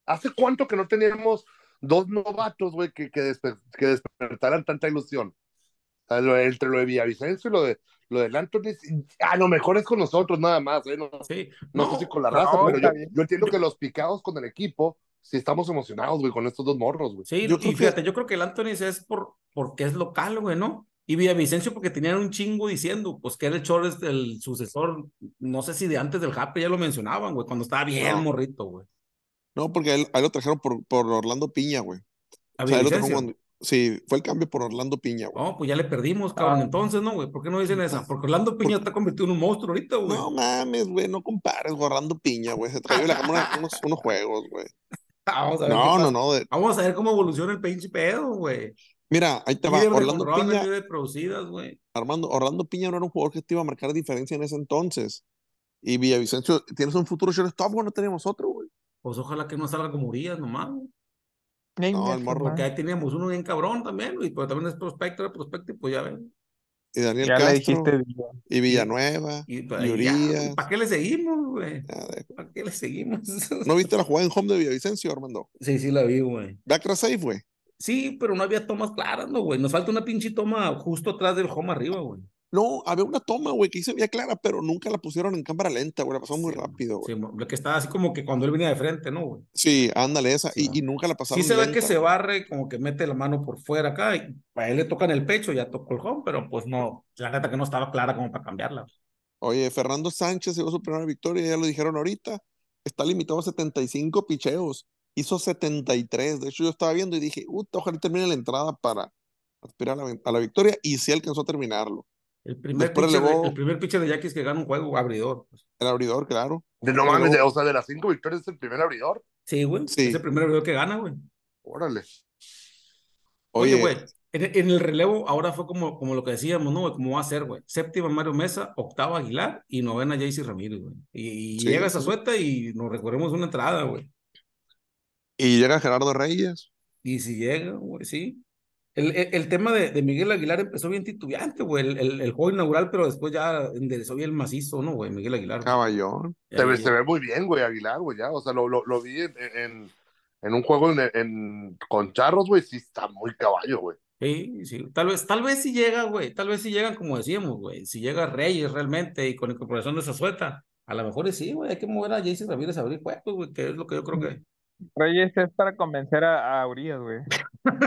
¿hace cuánto que no teníamos dos novatos, güey, que, que, desper- que despertaran tanta ilusión? O sea, lo- entre lo de Villavicencio y lo de lo del Anthony, a lo mejor es con nosotros nada más, ¿eh? no, Sí. no sé si con la raza, no, pero yo, yo entiendo que los picados con el equipo, sí estamos emocionados, güey, con estos dos morros, güey. Sí, Yo y que- fíjate, yo creo que el Anthony es por, porque es local, güey, ¿no? Y Villavicencio porque tenían un chingo diciendo, pues que era el Chores del sucesor, no sé si de antes del Happy ya lo mencionaban, güey, cuando estaba bien No. morrito, güey. no, porque a él, a él lo trajeron por, por Orlando Piña, güey. A O sea, él lo trajeron Villavicencio. cuando- Sí, fue el cambio por Orlando Piña, güey. No, pues ya le perdimos, cabrón, Ah. entonces, ¿no, güey? ¿Por qué no dicen esa? Porque Orlando Piña está convertido en un monstruo ahorita, güey. No mames, güey, no compares con Orlando Piña, güey. Se trajo la cámara unos, unos juegos, güey. [laughs] Vamos a ver No, no, no. de- Vamos a ver cómo evoluciona el pinche pedo, güey. Mira, ahí te va. Orlando Piña, producidas. Armando, Orlando Piña no era un jugador que te iba a marcar diferencia en ese entonces. Y Villavicencio, tienes un futuro shortstop, güey, no tenemos otro, güey. Pues ojalá que no salga como Urias nomás, güey. No, el morro. Porque ahí teníamos uno bien cabrón también, güey, pero también es prospecto, era prospecto, y pues ya ven. Y Daniel Ya le Castro, dijiste, y Villanueva, Y, y, pues, Urias. ¿Para qué le seguimos, güey? ¿Para qué le seguimos? [laughs] ¿No viste la jugada en home de Villavicencio, Armando? Sí, sí la vi, güey. Backra safe, güey. Sí, pero no había tomas claras, ¿no, güey? Nos falta una pinche toma justo atrás del home arriba, güey. No, había una toma, güey, que se veía clara, pero nunca la pusieron en cámara lenta, güey. La pasaron muy Sí, rápido, güey. Sí, lo que estaba así como que cuando él venía de frente, ¿no, güey? Sí, ándale esa. Sí, y, y nunca la Sí pasaron se ve que se barre, como que mete la mano por fuera acá, y a él le tocan el pecho, ya tocó el home, pero pues no, la neta que no estaba clara como para cambiarla. Oye, Fernando Sánchez llevó su primera victoria, ya lo dijeron ahorita. Está limitado a 75 picheos. Hizo 73. De hecho, yo estaba viendo y dije, Uta, ojalá termine la entrada para aspirar a la, a la victoria. Y sí alcanzó a terminarlo. El primer, pitcher de, el primer pitcher de Yankees que gana un juego abridor. pues. El abridor, claro. De, no mames, de- o sea, de las cinco victorias es el primer abridor. Sí, güey. Sí. Es el primer abridor que gana, güey. Órale. Oye, Oye, güey, en, en el relevo ahora fue como, como lo que decíamos, ¿no? güey? ¿Cómo va a ser, güey? Séptima Mario Mesa, octava Aguilar y novena Jaycee Ramírez, güey. Y, y Sí, llega esa suelta y nos recorremos una entrada, güey. y llega Gerardo Reyes. Y si llega, güey, sí. El, el, el tema de, de Miguel Aguilar empezó bien titubeante, güey. El, el, el juego inaugural, pero después ya enderezó bien macizo, ¿no, güey? Miguel Aguilar. Caballón. Ya, Se ve, ya- se ve muy bien, güey, Aguilar, güey, ya. O sea, lo, lo, lo vi en, en, en un juego en, en- con Charros, güey, sí está muy caballo, güey. Sí, sí, tal vez, tal vez si llega, güey, tal vez si llegan como decíamos, güey, si llega Reyes realmente y con incorporación de esa sueta, a lo mejor sí, güey, hay que mover a Jason Ramírez a abrir juegos, güey, que es lo que yo creo que... Reyes es para convencer a, a Urias, güey.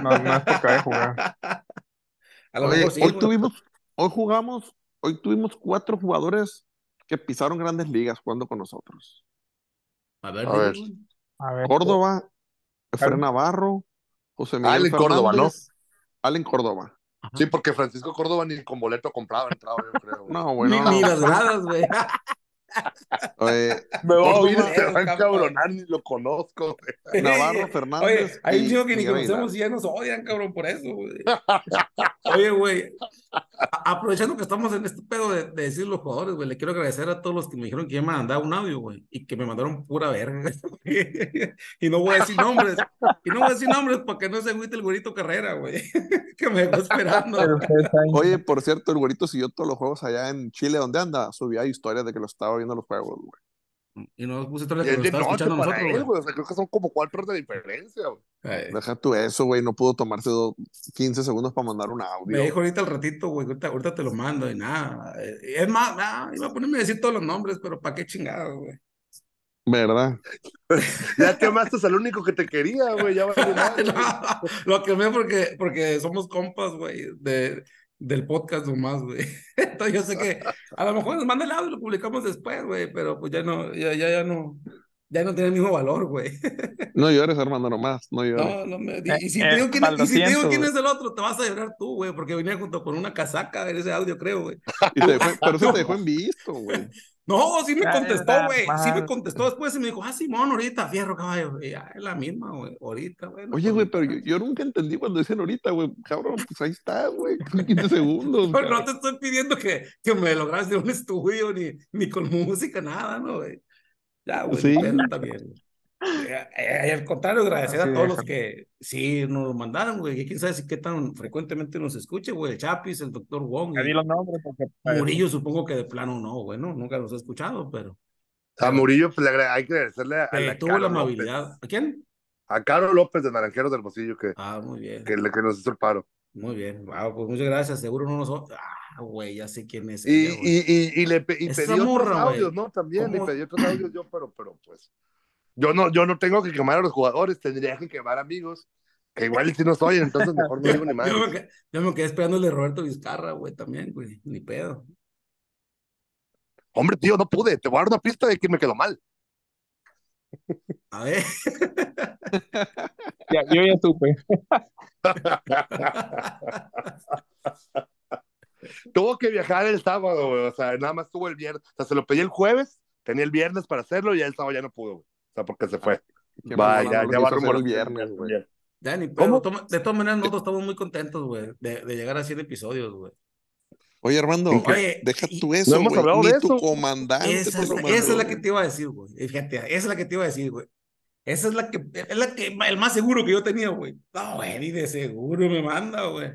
No, no es porque vaya a jugar. [laughs] A lo Oye, mejor sí, hoy güey. tuvimos, hoy jugamos, hoy tuvimos cuatro jugadores que pisaron grandes ligas jugando con nosotros. A ver, A ver. A ver. Córdoba, Efraín Navarro, José Miguel Allen Córdoba, ¿no? Allen Córdoba. Sí, porque Francisco Córdoba ni con boleto compraba entraba, yo creo. güey. No, bueno, Ni, no. ni las gradas, güey. [laughs] Oye, Me voy a oír, se va a encabronar, ni lo conozco. güey. Navarro, Oye, Fernández. hay un chico que ni conocemos y ya nos odian, cabrón, por eso, güey. Oye, güey, aprovechando que estamos en este pedo de, de decir los jugadores, güey, le quiero agradecer a todos los que me dijeron que ya me mandaban un audio, güey, y que me mandaron pura verga. [laughs] y no voy a decir nombres, y no voy a decir nombres para que no se agüite el güerito Carrera, güey, [laughs] que me dejó esperando. Oye, por cierto, el güerito siguió todos los juegos allá en Chile, ¿dónde anda? Subía historias de que lo estaba viendo los juegos, güey. Y no puse todo lo que es nos de estaba escuchando nosotros, él, güey. güey. O sea, creo que son como cuatro horas de diferencia, güey. Ay, Deja tú eso, güey. No pudo tomarse do- 15 segundos para mandar un Me audio. dijo ahorita al ratito, güey, ahorita, ahorita te lo mando y nada. Eh, Es más, nah, iba a ponerme a decir todos los nombres, pero ¿para qué chingado, güey? ¿Verdad? [laughs] Ya quemaste al único que te quería, güey. Ya valió [laughs] madre. No, lo quemé porque, porque somos compas, güey, de, del podcast nomás, güey. [laughs] Entonces yo sé que a lo mejor nos manda el audio y lo publicamos después, güey, pero pues ya no, ya, ya, ya no, ya no tiene el mismo valor, güey. [laughs] No llores, Armando, nomás. No llores. No, no me, y, y si Eh, te digo quién, y si te digo quién es el otro, te vas a llorar tú, güey, porque venía junto con una casaca en ese audio, creo, güey. Y te dejó- pero eso te dejó [laughs] en visto, güey. No, sí me Ya, contestó, güey. Sí me contestó después y me dijo, ah, Simón, ahorita, fierro, caballo. Y ya, es la misma, güey. Ahorita, güey. no, Oye, güey, pero yo, yo nunca entendí cuando dicen ahorita, güey. Cabrón, pues ahí está, güey. [laughs] Son 15 segundos. No, no te estoy pidiendo que, que me lo grabes en un estudio ni, ni con música, nada, ¿no, güey? Ya, güey, Sí. ni Eh, al contrario, agradecer Así a todos los que sí nos lo mandaron, güey. Quién sabe si qué tan frecuentemente nos escuche, güey. El Chapis, el Doctor Wong, y los nombres porque pues, Murillo, supongo que de plano no, güey, ¿no? Nunca los he escuchado, pero A Murillo, pues le hay que agradecerle a, eh, la tuvo la López. amabilidad. ¿A quién? A Caro López de Naranjeros del Hermosillo que, Ah, muy bien. que, le- que nos hizo el paro. Muy bien. Wow, pues muchas gracias. Seguro no nos. Ah, güey, ya sé quién es. Y, ella, y, y, y le y pedí otros audios, ¿no? También, y ¿Cómo? pedí otros audios yo, pero, pero pues. Yo no, yo no tengo que quemar a los jugadores, tendría que quemar amigos, que igual si no soy, entonces mejor no digo ni más. [laughs] Yo me, quedé, yo me quedé esperando el de Roberto Vizcarra, güey, también, güey. Ni pedo. Hombre, tío, no pude, te voy a dar una pista de que me quedó mal. A ver. ya, yo ya supe. [laughs] Tuvo que viajar el sábado, güey, o sea, nada más tuvo el viernes, o sea, se lo pedí el jueves, tenía el viernes para hacerlo y el sábado ya no pudo, güey. O sea, porque se fue. Qué Va, mamona ya, ya va hacer rumor el viernes, güey. Ya ni pedo. ¿Cómo? Toma- de todas maneras, nosotros estamos muy contentos, güey, de, de llegar a 100 episodios, güey. Oye, Armando, Oye, deja tú eso, hemos güey. hablado Ni de tu eso. comandante Esa es, esa es la que te iba a decir, güey. Y Fíjate, esa es la que te iba a decir, güey. Esa es la que, es la que, el más seguro que yo tenía, güey. No, güey, ni de seguro me manda, güey.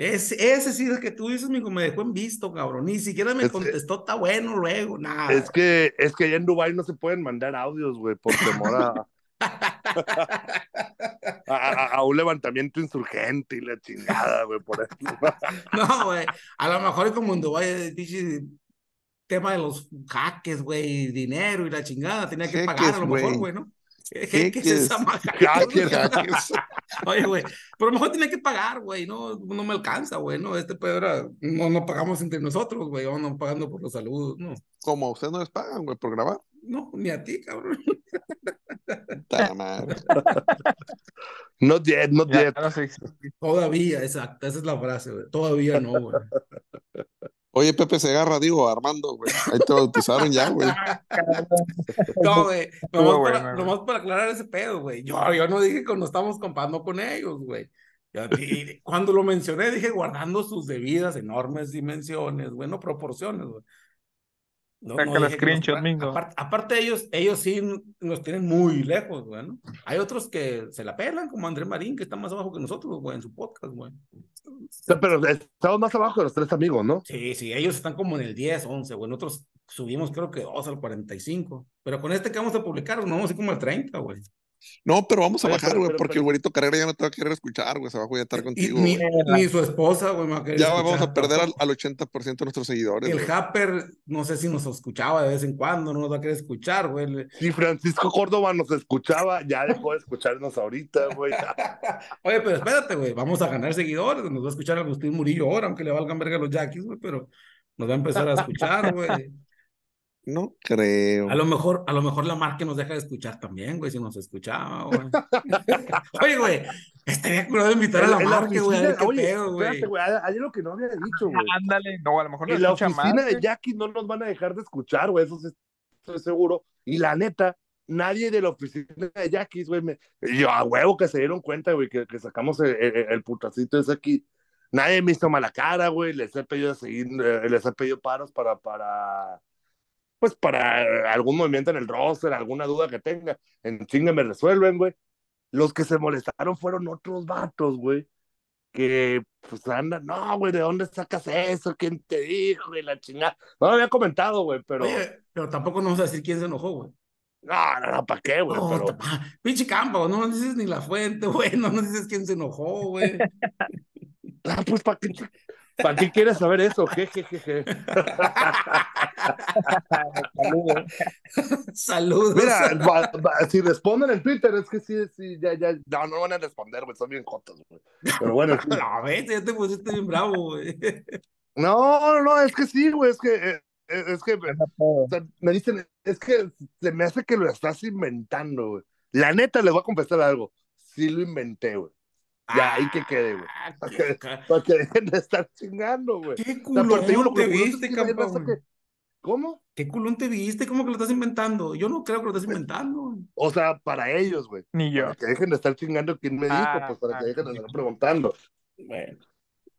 Ese, ese sí es que tú dices, mijo, me dejó en visto, cabrón. Ni siquiera me Es contestó, está bueno luego, nada. Es que, es que allá en Dubái no se pueden mandar audios, güey, por temor a, [laughs] a, a- a un levantamiento insurgente y la chingada, güey, por eso. [laughs] No, güey. A lo mejor es como en Dubái, el pinche tema de los jaques, güey, dinero y la chingada. Tenía que pagar a lo mejor, güey, ¿no? ¿Qué, es esa maja? [laughs] [laughs] Oye, güey, pero a lo mejor tenía que pagar, güey, no, no me alcanza, güey, no, este pedo era, no, no pagamos entre nosotros, güey, vamos pagando por los saludos, no, Como a ustedes no les pagan, güey, por grabar. no, ni a ti, cabrón. [laughs] Not yet, not Ya, yet. no sé. Todavía, exacto, esa es la frase, güey, todavía no, güey. [laughs] Oye, Pepe Segarra, digo, Armando, güey. Ahí te bautizaron ya, güey. [laughs] No, güey, nomás, bueno, para, güey. nomás para aclarar ese pedo, güey. Yo, yo no dije que nos estamos comparando con ellos, güey. Y cuando lo mencioné, dije guardando sus debidas enormes dimensiones, güey, no proporciones, güey. No, Saca no screenshot, mingo. Aparte, aparte ellos, ellos sí nos tienen muy lejos, güey, ¿no? Hay otros que se la pelan, como Andrés Marín, que está más abajo que nosotros, güey, en su podcast, güey. Pero estamos más abajo de los tres amigos, ¿no? Sí, sí, ellos están como en el 10, 11, güey. Nosotros subimos creo que 2 al 45. Pero con este que vamos a publicar, nos vamos a ir como al 30, güey. No, pero vamos a Oye, bajar, güey, porque pero- el güerito Carrera ya no te va a querer escuchar, güey. Se va a estar contigo. ni, ni su esposa, güey, me va a querer Ya vamos a perder al, al 80% de nuestros seguidores. El. Happer, no sé si nos escuchaba de vez en cuando, no nos va a querer escuchar, güey. Si Francisco Córdoba nos escuchaba, ya dejó de escucharnos ahorita, güey. [laughs] Oye, pero espérate, güey, vamos a ganar seguidores, nos va a escuchar Agustín Murillo ahora, aunque le valgan verga a los Yaquis, güey, pero nos va a empezar a escuchar, güey. No creo. A lo mejor, a lo mejor la marca nos deja de escuchar también, güey, si nos escuchaba, güey. [laughs] Oye, güey, estaría curado invitar a la marca, güey, a ver qué oye, pedo, güey. espérate, güey, hay algo que no había dicho, güey. Ándale, no, a lo mejor lo En la escucha más. oficina de. Jackie no nos van a dejar de escuchar, güey, eso sí estoy seguro. Y la neta, nadie de la oficina de Jackie, güey, me... yo a huevo que se dieron cuenta, güey, que, que sacamos el, el, el putacito ese aquí. Nadie me hizo mala cara, güey, les he pedido seguir, eh, les he pedido paros para, para, pues para algún movimiento en el roster, alguna duda que tenga. En chinga me resuelven, güey. Los que se molestaron fueron otros vatos, güey que pues andan, no, güey, ¿de dónde sacas eso? ¿Quién te dijo? Y la chingada. No lo había comentado, güey, pero. Oye, pero tampoco nos vamos a decir quién se enojó, güey. No, no, no, ¿para qué, güey? No, pero. tapa- pinche campo, no nos dices ni la fuente, [laughs] güey, no nos dices quién se enojó, güey. [laughs] Ah, pues, ¿para qué, ¿para qué quieres saber eso? Je, je, je, je. Saludos. Saludos. Mira, va- va- si responden en Twitter, es que sí, sí, ya, ya. No, no van a responder, güey, son bien jotos, güey. Pero bueno, [laughs] en fin. No, vete, ya te pusiste bien bravo, güey. no, no, no, es que sí, güey, es que. eh, eh, Es que. O sea, me dicen, es que se me hace que lo estás inventando, güey. La neta, les voy a confesar algo. Sí lo inventé, güey. Ya, ahí que quede, güey. Ah, Para que, ca- para que dejen de estar chingando, güey. Qué O sea, pero te digo, culón te viste, que- ¿Cómo? Qué culón te viste, ¿cómo que lo estás inventando? Yo no creo que lo estás inventando. güey. O sea, para ellos, güey. Ni yo. Para que dejen de estar chingando quién me dijo, Ah, pues para que ah, dejen de estar preguntando. Bueno,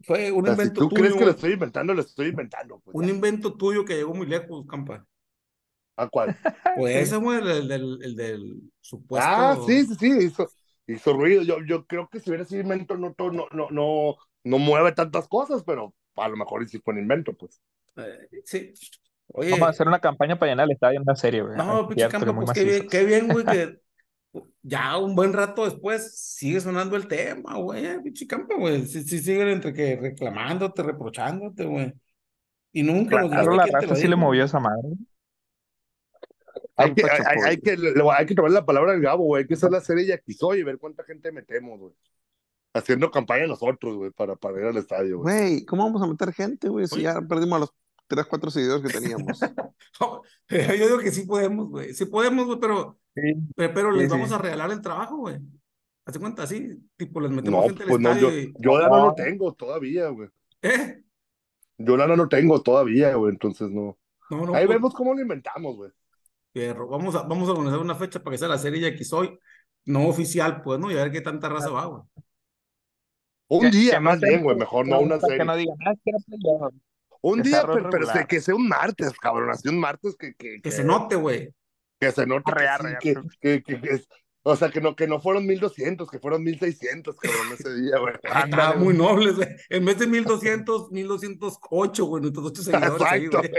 fue un O sea, si invento tú crees que lo estoy inventando, lo estoy inventando. Pues, Un ya. invento tuyo que llegó muy lejos, campa. ¿A cuál? Pues [laughs] ese, güey, el, del, el del supuesto. Ah, sí, sí, sí, hizo, hizo ruido. Yo, yo creo que si hubiera sido invento, no, no, no, no, no mueve tantas cosas, pero a lo mejor sí fue un invento, pues. Eh, sí. Oye, Vamos a hacer una campaña para llenar el estadio en una serie, güey. no, pinche muy pues qué bien, qué bien, güey, que [laughs] ya un buen rato después sigue sonando el tema, güey, pinche campa, güey. Sí, sí, siguen entre que reclamándote, reprochándote, güey. Y nunca Claro, dijiste la raza lo sí le movió esa madre. Hay que, hay, que, hay que tomar la palabra al Gabo, güey. Hay que hacer la serie Yaquizoy y ver cuánta gente metemos, güey. Haciendo campaña nosotros, güey, para, para ir al estadio, güey. Güey, ¿cómo vamos a meter gente, güey? Si ya perdimos a los 3, 4 seguidores que teníamos. [laughs] Yo digo que sí podemos, güey. Sí podemos, güey, pero, Sí. pero, pero les Sí, vamos sí. a regalar el trabajo, güey. Hace cuenta, así, tipo, les metemos No, gente al pues no, yo, estadio y... yo no No. tengo todavía, güey. ¿Eh? Yo lana no tengo todavía, güey, entonces no. No, no, Ahí pues, vemos cómo lo inventamos, güey. Fierro. Vamos a, vamos a organizar una fecha para que sea la serie ya que soy, no oficial, pues, ¿no? Y a ver qué tanta raza va, güey. Un Que- día que no más bien, güey, mejor no una serie. Que no digan, ah, que. Un que día, pero, pero que sea un martes, cabrón, así un martes que, que, Que se note, güey. que se note Arre, que, arre, sí, arre. que, que, que- que es- o sea, que no, que no fueron 1200, que fueron 1600, cabrón, ese día, güey. Estaba [laughs] Ándale, muy nobles, güey. En vez de 1200, 1208, güey, nuestros ocho seguidores ahí, Exacto, güey.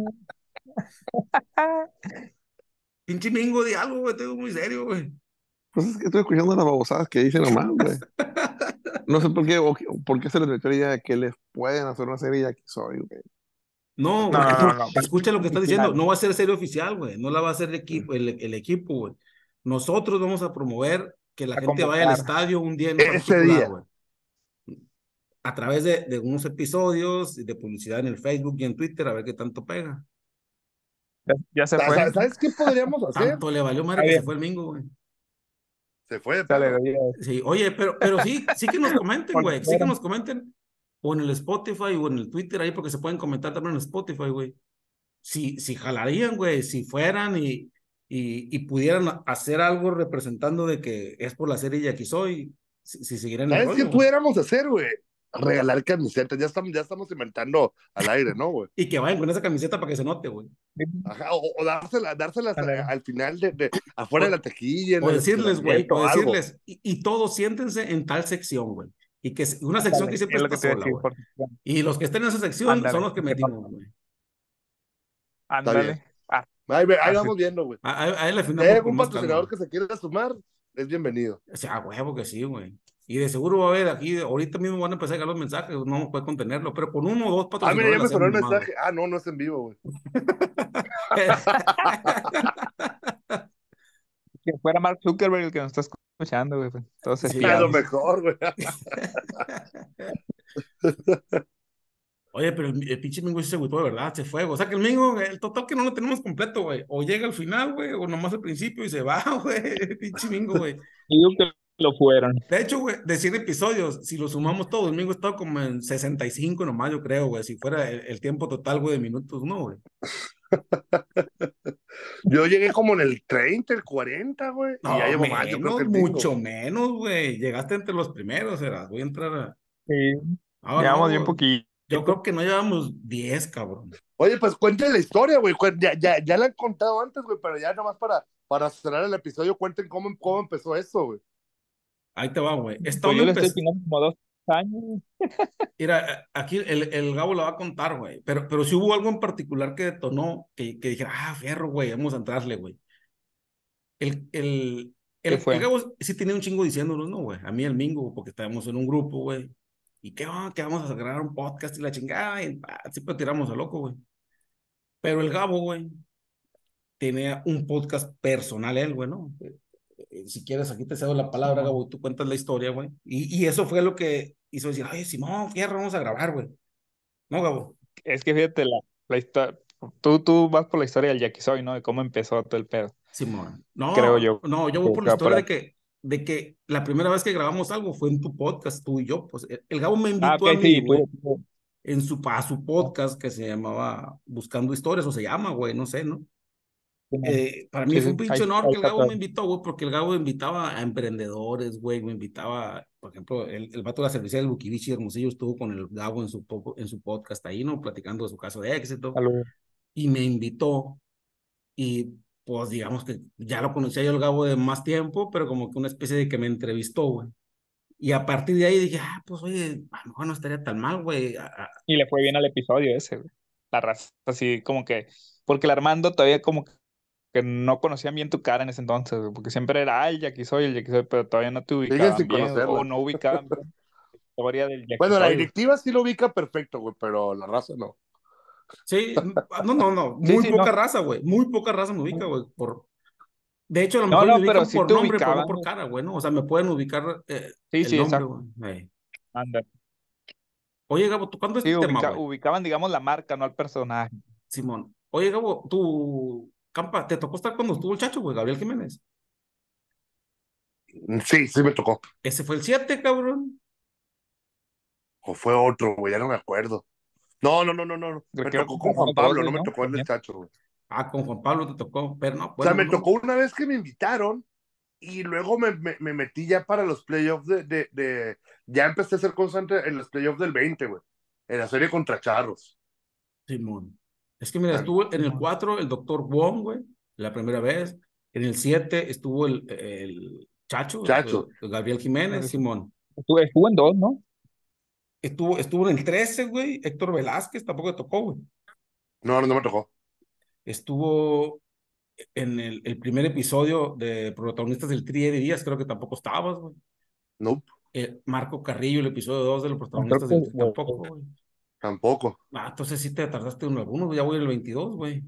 [laughs] Pinche mingo de algo, güey, te digo muy serio, güey. Pues es que estoy escuchando las babosadas que dicen nomás, güey. No sé por qué, o- por qué se les metió la idea de que les pueden hacer una serie ya que soy, güey. No, No, güey, no, tú no, no. [laughs] escucha lo que estás diciendo. No va a ser serie oficial, güey. No la va a hacer el equipo, el, el equipo, güey. Nosotros vamos a promover que la A gente vaya al estadio un día en Ese día. güey. A través de, de unos episodios de publicidad en el Facebook y en Twitter, a ver qué tanto pega. Ya, ya se fue. sa- ¿Sabes qué podríamos [laughs] hacer? Tanto le valió madre que se fue el mingo, güey. Se fue ya. Sí, oye, pero, pero sí, sí que nos comenten, güey. Sí que nos comenten. O en el Spotify o en el Twitter ahí, porque se pueden comentar también en el Spotify, güey. Si, si jalarían, güey, si fueran y, y, y pudieran hacer algo representando de que es por la serie y aquí soy, si, si siguieran ¿Sabes qué pudiéramos hacer, güey? Regalar camisetas. Ya estamos, ya estamos inventando al aire, ¿no, güey? Y que vayan con esa camiseta para que se note, güey. Ajá, o, o dársela- dárselas a- al final de, de- afuera de la tequilla. O decirles, güey, o decirles, y, y todos siéntense en tal sección, güey. Y que una sección que siempre es está que sola, decir, por- Y los que estén en esa sección Ándale, son los que metimos, güey. Ándale. Ah, Ahí, ahí vamos viendo, güey. A, a- a él le Si afinamos hay con algún patrocinador que se quiera sumar, es bienvenido. O sea, huevo que sí, güey. Y de seguro va a haber aquí, ahorita mismo van a empezar a llegar los mensajes, no poder contenerlo, pero con uno o dos Ah, patrocinadores. mira, ya me sonó el mensaje. Ah, no, no es en vivo, güey. [laughs] Que fuera Mark Zuckerberg el que nos está escuchando, güey. pues, Todos Sí, A lo mejor, güey. [laughs] Oye, pero el, el pinche Mingo se agüitó de verdad, se fue. O sea que el Mingo, el total que no lo tenemos completo, güey. O llega al final, güey, o nomás al principio y se va, [laughs] güey. El pinche Mingo, güey. Digo que lo fueron. De hecho, güey, de 100 episodios, si lo sumamos todo, el Mingo está como en 65 nomás, yo creo, güey. Si fuera el, el tiempo total, güey, de minutos, no, güey. [laughs] Yo llegué como en el 30, el 40, güey. Y No, ya llevo más, yo creo menos, que mucho menos, güey. Llegaste entre los primeros, era. Voy a entrar a. Sí. Ah, Llevamos no, bien poquito. Yo creo que no llevamos 10, cabrón. Oye, pues cuenten la historia, güey. Ya, ya, ya la han contado antes, güey, pero ya nomás para, para cerrar el episodio, cuenten cómo, cómo empezó eso, güey. Ahí te va, güey. Esta Pues yo le estoy como dos años. Mira, aquí el, el Gabo la va a contar, güey. Pero, pero sí hubo algo en particular que detonó, que, que dijera, ah, fierro, güey, vamos a entrarle, güey. El, el, el, ¿Qué fue? el Gabo sí tenía un chingo diciéndonos, no, güey. A mí el Mingo, porque estábamos en un grupo, güey. Y que, ah, que vamos a grabar un podcast y la chingada. Y ah, siempre tiramos a loco, güey. Pero el Gabo, güey, tenía un podcast personal él, güey, ¿no? Eh, eh, Si quieres, aquí te cedo la palabra, Gabo, tú cuentas la historia, güey. Y, y eso fue lo que hizo decir, ay, Simón, fierro, vamos a grabar, güey. ¿No, Gabo? Es que fíjate, la, la historia. Tú, tú vas por la historia del Jackie Soy, ¿no? De cómo empezó todo el pedo. Simón. No, Creo yo. No, yo voy por la historia ahí. de que, de que la primera vez que grabamos algo fue en tu podcast, tú y yo. Pues el, el Gabo me invitó Ah, a ok, mí, sí, güey, en su, a su podcast que se llamaba Buscando Historias, o se llama, güey, no sé, ¿no? Eh, para mí Sí, fue un pinche honor ahí que el Gabo me invitó, güey, porque el Gabo invitaba a emprendedores, güey, me invitaba, por ejemplo, el, el vato de la cervecería del Bukivichi Hermosillo estuvo con el Gabo en su, en su podcast ahí, ¿no? Platicando de su caso de éxito Salud. y me invitó y pues digamos que ya lo conocía yo el Gabo de más tiempo, pero como que una especie de que me entrevistó, güey. Y a partir de ahí dije, ah, pues oye, a lo mejor no estaría tan mal, güey. Y le fue bien al episodio ese, güey. La raza, así como que. Porque el Armando todavía como que no conocían bien tu cara en ese entonces, porque siempre era, ay, Jackie Soy, el Jackie Soy, pero todavía no te ubicaban sin bien, o no ubicaban bien la historia del Jackie Bueno, la directiva sí lo ubica perfecto, güey, pero la raza no. Sí, no, no, no, muy sí, poca no. raza, güey. Muy poca raza me ubica, güey. Por... De hecho, a lo No, mejor no, me pero por te nombre, pero no ubicaban, por güey. cara, güey, ¿no? O sea, me pueden ubicar eh, Sí, el sí, nombre, exacto. güey. Ey. Anda. Oye, Gabo, ¿tú cuándo es Sí, tu tema, ubica- güey? ubicaban, digamos, la marca, no al personaje. Simón. Oye, Gabo, tú, Campa, ¿te tocó estar cuando estuvo el chacho, güey? Gabriel Jiménez. Sí, sí me tocó. Ese fue el 7, cabrón. O fue otro, güey, ya no me acuerdo. No, no, no, no, no. Me tocó con Juan Pablo, no me tocó el chacho, güey. Ah, con Juan Pablo te tocó, pero no. O sea, bueno, me no. tocó una vez que me invitaron y luego me, me, me metí ya para los playoffs de, de, de- Ya empecé a ser constante en los playoffs del 20, güey. En la serie contra Charros. Simón. Es que mira, estuvo en el Simón. 4 el doctor Wong, güey, la primera vez. En el 7 estuvo el, el Chacho, Chacho. Gabriel Jiménez, Simón. Estuvo, estuvo en dos, ¿no? Estuvo, estuvo en el 13, güey, Héctor Velázquez tampoco le tocó, güey. No, no me tocó. Estuvo en el, el primer episodio de protagonistas del Tri de Díaz, creo que tampoco estabas, güey. No, Eh, Marco Carrillo, el episodio 2 de los protagonistas del Tri, tampoco, güey. Tampoco. Ah, entonces sí te tardaste en algunos, ya voy el 22, güey.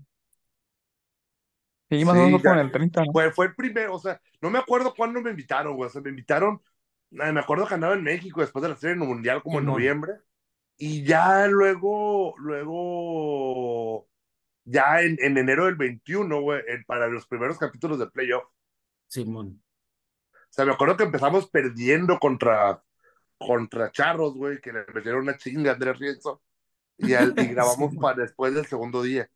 Sí, más o Sí, menos con el 30, ¿no? Fue, fue el primero, o sea, no me acuerdo cuándo me invitaron, güey. O sea, me invitaron, eh, me acuerdo que andaba en México después de la serie mundial, como en noviembre. Y ya luego, luego, ya en, en enero del 21, güey, para los primeros capítulos de playoff. Simón. O sea, me acuerdo que empezamos perdiendo contra, contra Charros, güey, que le metieron una chinga a Andrés Rienzo. Y, al- y [laughs] grabamos Sí. para después del segundo día.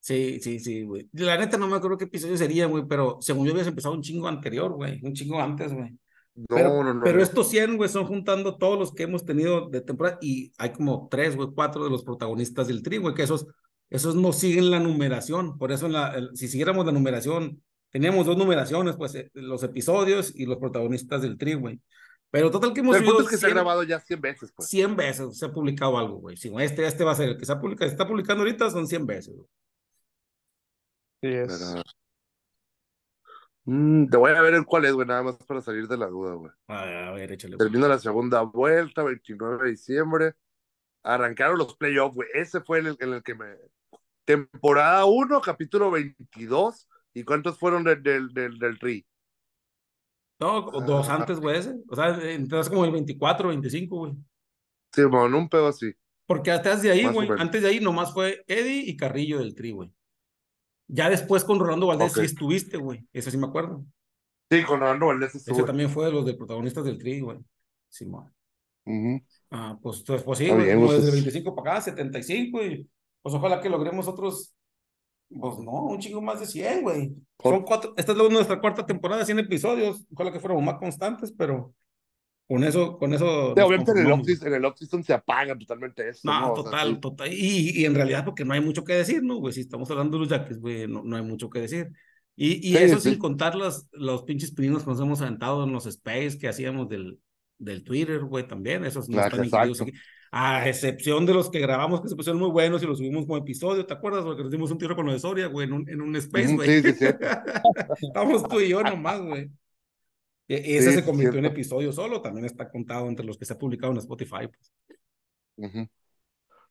Sí, sí, sí, güey. La neta no me acuerdo qué episodio sería, güey, pero según yo habías empezado un chingo anterior, güey, un chingo antes, güey. No, Pero, no, no. pero no. estos 100, güey, son juntando todos los que hemos tenido de temporada y hay como tres, güey, cuatro de los protagonistas del tri, güey, que esos, esos no siguen la numeración. Por eso, en la, el- si siguiéramos la numeración, teníamos dos numeraciones, pues, eh, los episodios y los protagonistas del tri, güey. Pero total que hemos el punto subido es que se ha 100 grabado ya 100 veces, pues. 100 veces, se ha publicado algo, güey. Güey, este, este va a ser el que se, ha publicado, se está publicando ahorita, son 100 veces, güey. Sí es. Pero- Mm, te voy a ver el cuál es, güey, nada más para salir de la duda, güey. A ver, a ver, échale. güey. Termina la segunda vuelta, 29 de diciembre. Arrancaron los playoffs, güey. Ese fue el en el que me. Temporada 1, capítulo 22. ¿Y cuántos fueron del, del, del, del Tri? No, dos antes, güey, ese. O sea, entonces como el 24, 25, güey. Sí, bueno, un pedo así. Porque antes de ahí, güey, antes de ahí nomás fue Eddie y Carrillo del Tri, güey. Ya después con Rolando Valdés Ok. sí estuviste, güey. Eso sí me acuerdo. Sí, con Orlando Valdés Ese estuvo. también fue de los de protagonistas del Tri, güey. Simón. Ujú. Ah, pues, pues, pues sí, güey, como desde es- 25 para acá, 75, y pues ojalá que logremos otros, pues no, un chingo más de 100, güey. Son cuatro, esta es nuestra cuarta temporada, 100 episodios, ojalá que fuéramos más constantes, pero con eso, con eso Sí, obviamente en el conformamos. off en el se apaga totalmente eso. No, ¿no? O sea, total, sí. total. Y, y en realidad porque no hay mucho que decir, ¿no, güey? Si estamos hablando de los Yaquis, güey, no, no hay mucho que decir. Y, y Sí, eso sin contar los, los pinches pininos que nos hemos aventado en los space que hacíamos del, del Twitter, güey, también. Esos no Ah, están incluidos aquí. A excepción de los que grabamos que se pusieron muy buenos y los subimos como episodio, ¿te acuerdas? Porque nos dimos un tiro con lo de Soria, güey, en un, en un space, güey. sí, sí, sí. [laughs] Estamos tú y yo nomás, güey. E- Ese Sí, se convirtió en episodio solo, también está contado entre los que se ha publicado en Spotify. Pues.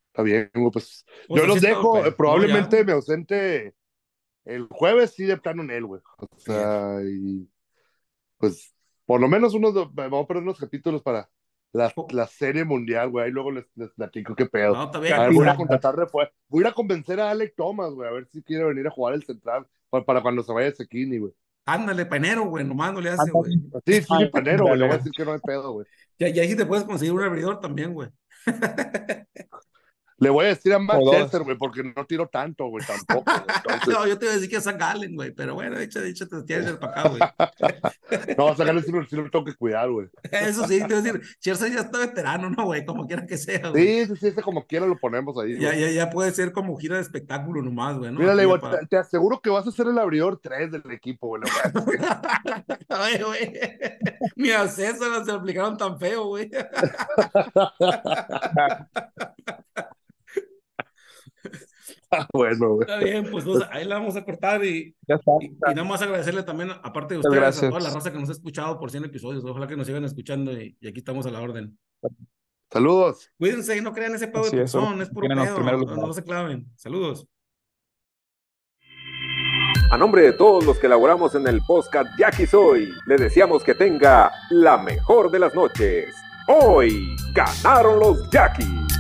Está bien, güey, pues. Pues Yo los dejo, eh, probablemente No, me ausente el jueves, sí, de plano en él, güey. O sea, y pues por lo menos unos, vamos a poner unos capítulos para la, la serie mundial, güey. Ahí luego les, les platico qué pedo. No, bien. A ver, voy a contratar después. Voy a ir a convencer a Alec Thomas, güey, a ver si quiere venir a jugar el central para, para cuando se vaya Sekini, güey. Ándale, panero, güey, nomás no le hace, güey. Sí, sí, panero, güey. Le voy a decir que no hay pedo, güey. Ya, ya ahí te puedes conseguir un abridor también, güey. [laughs] Le voy a decir a. Scherzer, güey, porque no tiro tanto, güey, tampoco. [laughs] Entonces, No, yo te iba a decir que es Zach Gallen, güey, pero bueno, échate, échate, tienes para acá, güey. [laughs] no, el sí lo sí lo tengo que cuidar, güey. Eso sí, te iba a decir, Scherzer ya está veterano, ¿no, güey? Como quiera que sea, güey. Sí, sí, sí, ese como quiera lo ponemos ahí, Ya, ya, ya puede ser como gira de espectáculo nomás, güey, ¿no? Para- te, te aseguro que vas a ser el abridor 3 del equipo, güey. [laughs] Ay, güey. [laughs] Ni a César se lo aplicaron tan feo, güey. Ah, bueno, güey. Está bien, pues ahí la vamos a cortar y, Ya está. y, y nada más agradecerle también, aparte de ustedes, a toda gracias. la raza que nos ha escuchado por 100 episodios. Ojalá que nos sigan escuchando y, y aquí estamos a la orden. Saludos. Cuídense no crean ese pedo de es, es los pedo, no, no se claven. Saludos. A nombre de todos los que elaboramos en el podcast Jackie Soy, le deseamos que tenga la mejor de las noches. Hoy ganaron los Jackies.